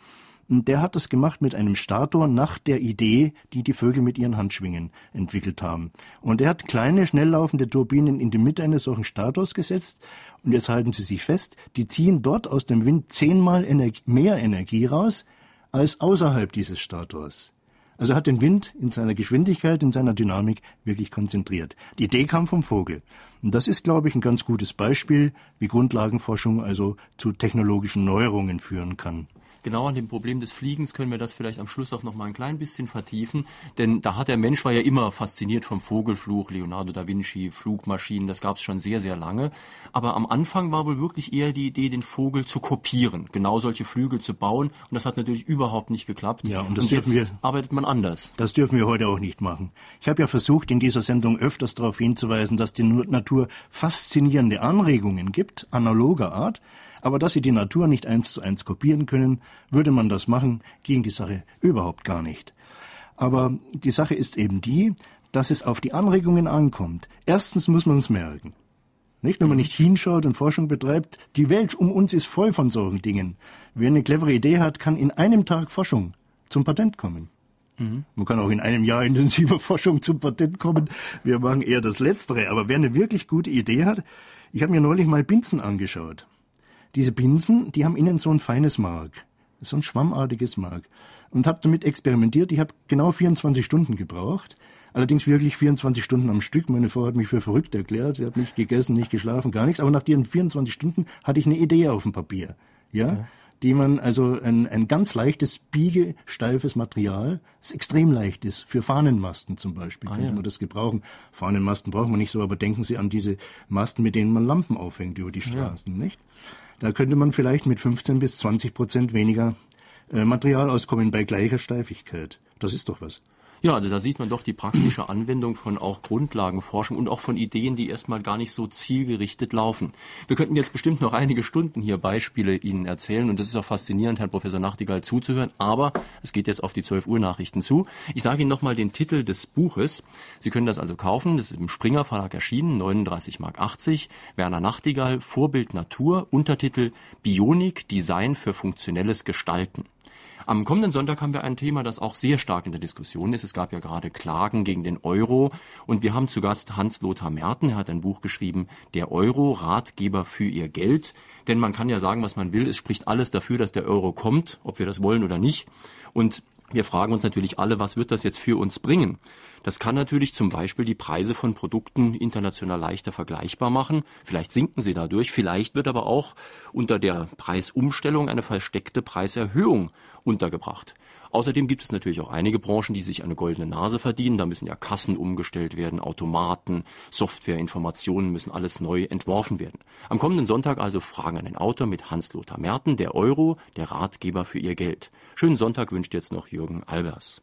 Und der hat das gemacht mit einem Stator nach der Idee, die die Vögel mit ihren Handschwingen entwickelt haben. Und er hat kleine, schnell laufende Turbinen in die Mitte eines solchen Stators gesetzt. Und jetzt halten Sie sich fest, die ziehen dort aus dem Wind zehnmal Energie, mehr Energie raus als außerhalb dieses Stators. Also hat den Wind in seiner Geschwindigkeit, in seiner Dynamik wirklich konzentriert. Die Idee kam vom Vogel. Und das ist, glaube ich, ein ganz gutes Beispiel, wie Grundlagenforschung also zu technologischen Neuerungen führen kann genau an dem Problem des Fliegens können wir das vielleicht am Schluss auch noch mal ein klein bisschen vertiefen, denn da hat der Mensch war ja immer fasziniert vom Vogelfluch, Leonardo da Vinci, Flugmaschinen, das gab es schon sehr sehr lange, aber am Anfang war wohl wirklich eher die Idee, den Vogel zu kopieren, genau solche Flügel zu bauen und das hat natürlich überhaupt nicht geklappt. Ja, und das und dürfen wir arbeitet man anders. Das dürfen wir heute auch nicht machen. Ich habe ja versucht in dieser Sendung öfters darauf hinzuweisen, dass die Natur faszinierende Anregungen gibt, analoger Art, aber dass sie die Natur nicht eins zu eins kopieren können, würde man das machen, ging die Sache überhaupt gar nicht. Aber die Sache ist eben die, dass es auf die Anregungen ankommt. Erstens muss man es merken. Nicht, wenn man nicht hinschaut und Forschung betreibt, die Welt um uns ist voll von solchen Dingen. Wer eine clevere Idee hat, kann in einem Tag Forschung zum Patent kommen. Mhm. Man kann auch in einem Jahr intensiver [laughs] Forschung zum Patent kommen. Wir machen eher das Letztere. Aber wer eine wirklich gute Idee hat, ich habe mir neulich mal Binsen angeschaut. Diese Binsen, die haben innen so ein feines Mark, so ein schwammartiges Mark. Und habe damit experimentiert. Ich habe genau 24 Stunden gebraucht. Allerdings wirklich 24 Stunden am Stück. Meine Frau hat mich für verrückt erklärt. Ich habe nicht gegessen, nicht geschlafen, gar nichts. Aber nach diesen 24 Stunden hatte ich eine Idee auf dem Papier. Ja? ja. Die man, also ein, ein ganz leichtes, biegesteifes Material, das extrem leicht ist. Für Fahnenmasten zum Beispiel ah, könnte ja. man das gebrauchen. Fahnenmasten braucht man nicht so, aber denken Sie an diese Masten, mit denen man Lampen aufhängt über die Straßen, ja. nicht? Da könnte man vielleicht mit 15 bis 20 Prozent weniger äh, Material auskommen bei gleicher Steifigkeit. Das ist doch was. Ja, also da sieht man doch die praktische Anwendung von auch Grundlagenforschung und auch von Ideen, die erstmal gar nicht so zielgerichtet laufen. Wir könnten jetzt bestimmt noch einige Stunden hier Beispiele Ihnen erzählen und das ist auch faszinierend, Herrn Professor Nachtigall zuzuhören, aber es geht jetzt auf die 12 Uhr Nachrichten zu. Ich sage Ihnen nochmal den Titel des Buches. Sie können das also kaufen, das ist im Springer Verlag erschienen, 39 Mark 80. Werner Nachtigall, Vorbild Natur, Untertitel Bionik, Design für funktionelles Gestalten. Am kommenden Sonntag haben wir ein Thema, das auch sehr stark in der Diskussion ist. Es gab ja gerade Klagen gegen den Euro und wir haben zu Gast Hans-Lothar Merten. Er hat ein Buch geschrieben, Der Euro, Ratgeber für Ihr Geld. Denn man kann ja sagen, was man will. Es spricht alles dafür, dass der Euro kommt, ob wir das wollen oder nicht. Und wir fragen uns natürlich alle, was wird das jetzt für uns bringen? Das kann natürlich zum Beispiel die Preise von Produkten international leichter vergleichbar machen. Vielleicht sinken sie dadurch. Vielleicht wird aber auch unter der Preisumstellung eine versteckte Preiserhöhung untergebracht. Außerdem gibt es natürlich auch einige Branchen, die sich eine goldene Nase verdienen. Da müssen ja Kassen umgestellt werden, Automaten, Software, Informationen müssen alles neu entworfen werden. Am kommenden Sonntag also Fragen an den Autor mit Hans-Lothar Merten, der Euro, der Ratgeber für Ihr Geld. Schönen Sonntag wünscht jetzt noch Jürgen Albers.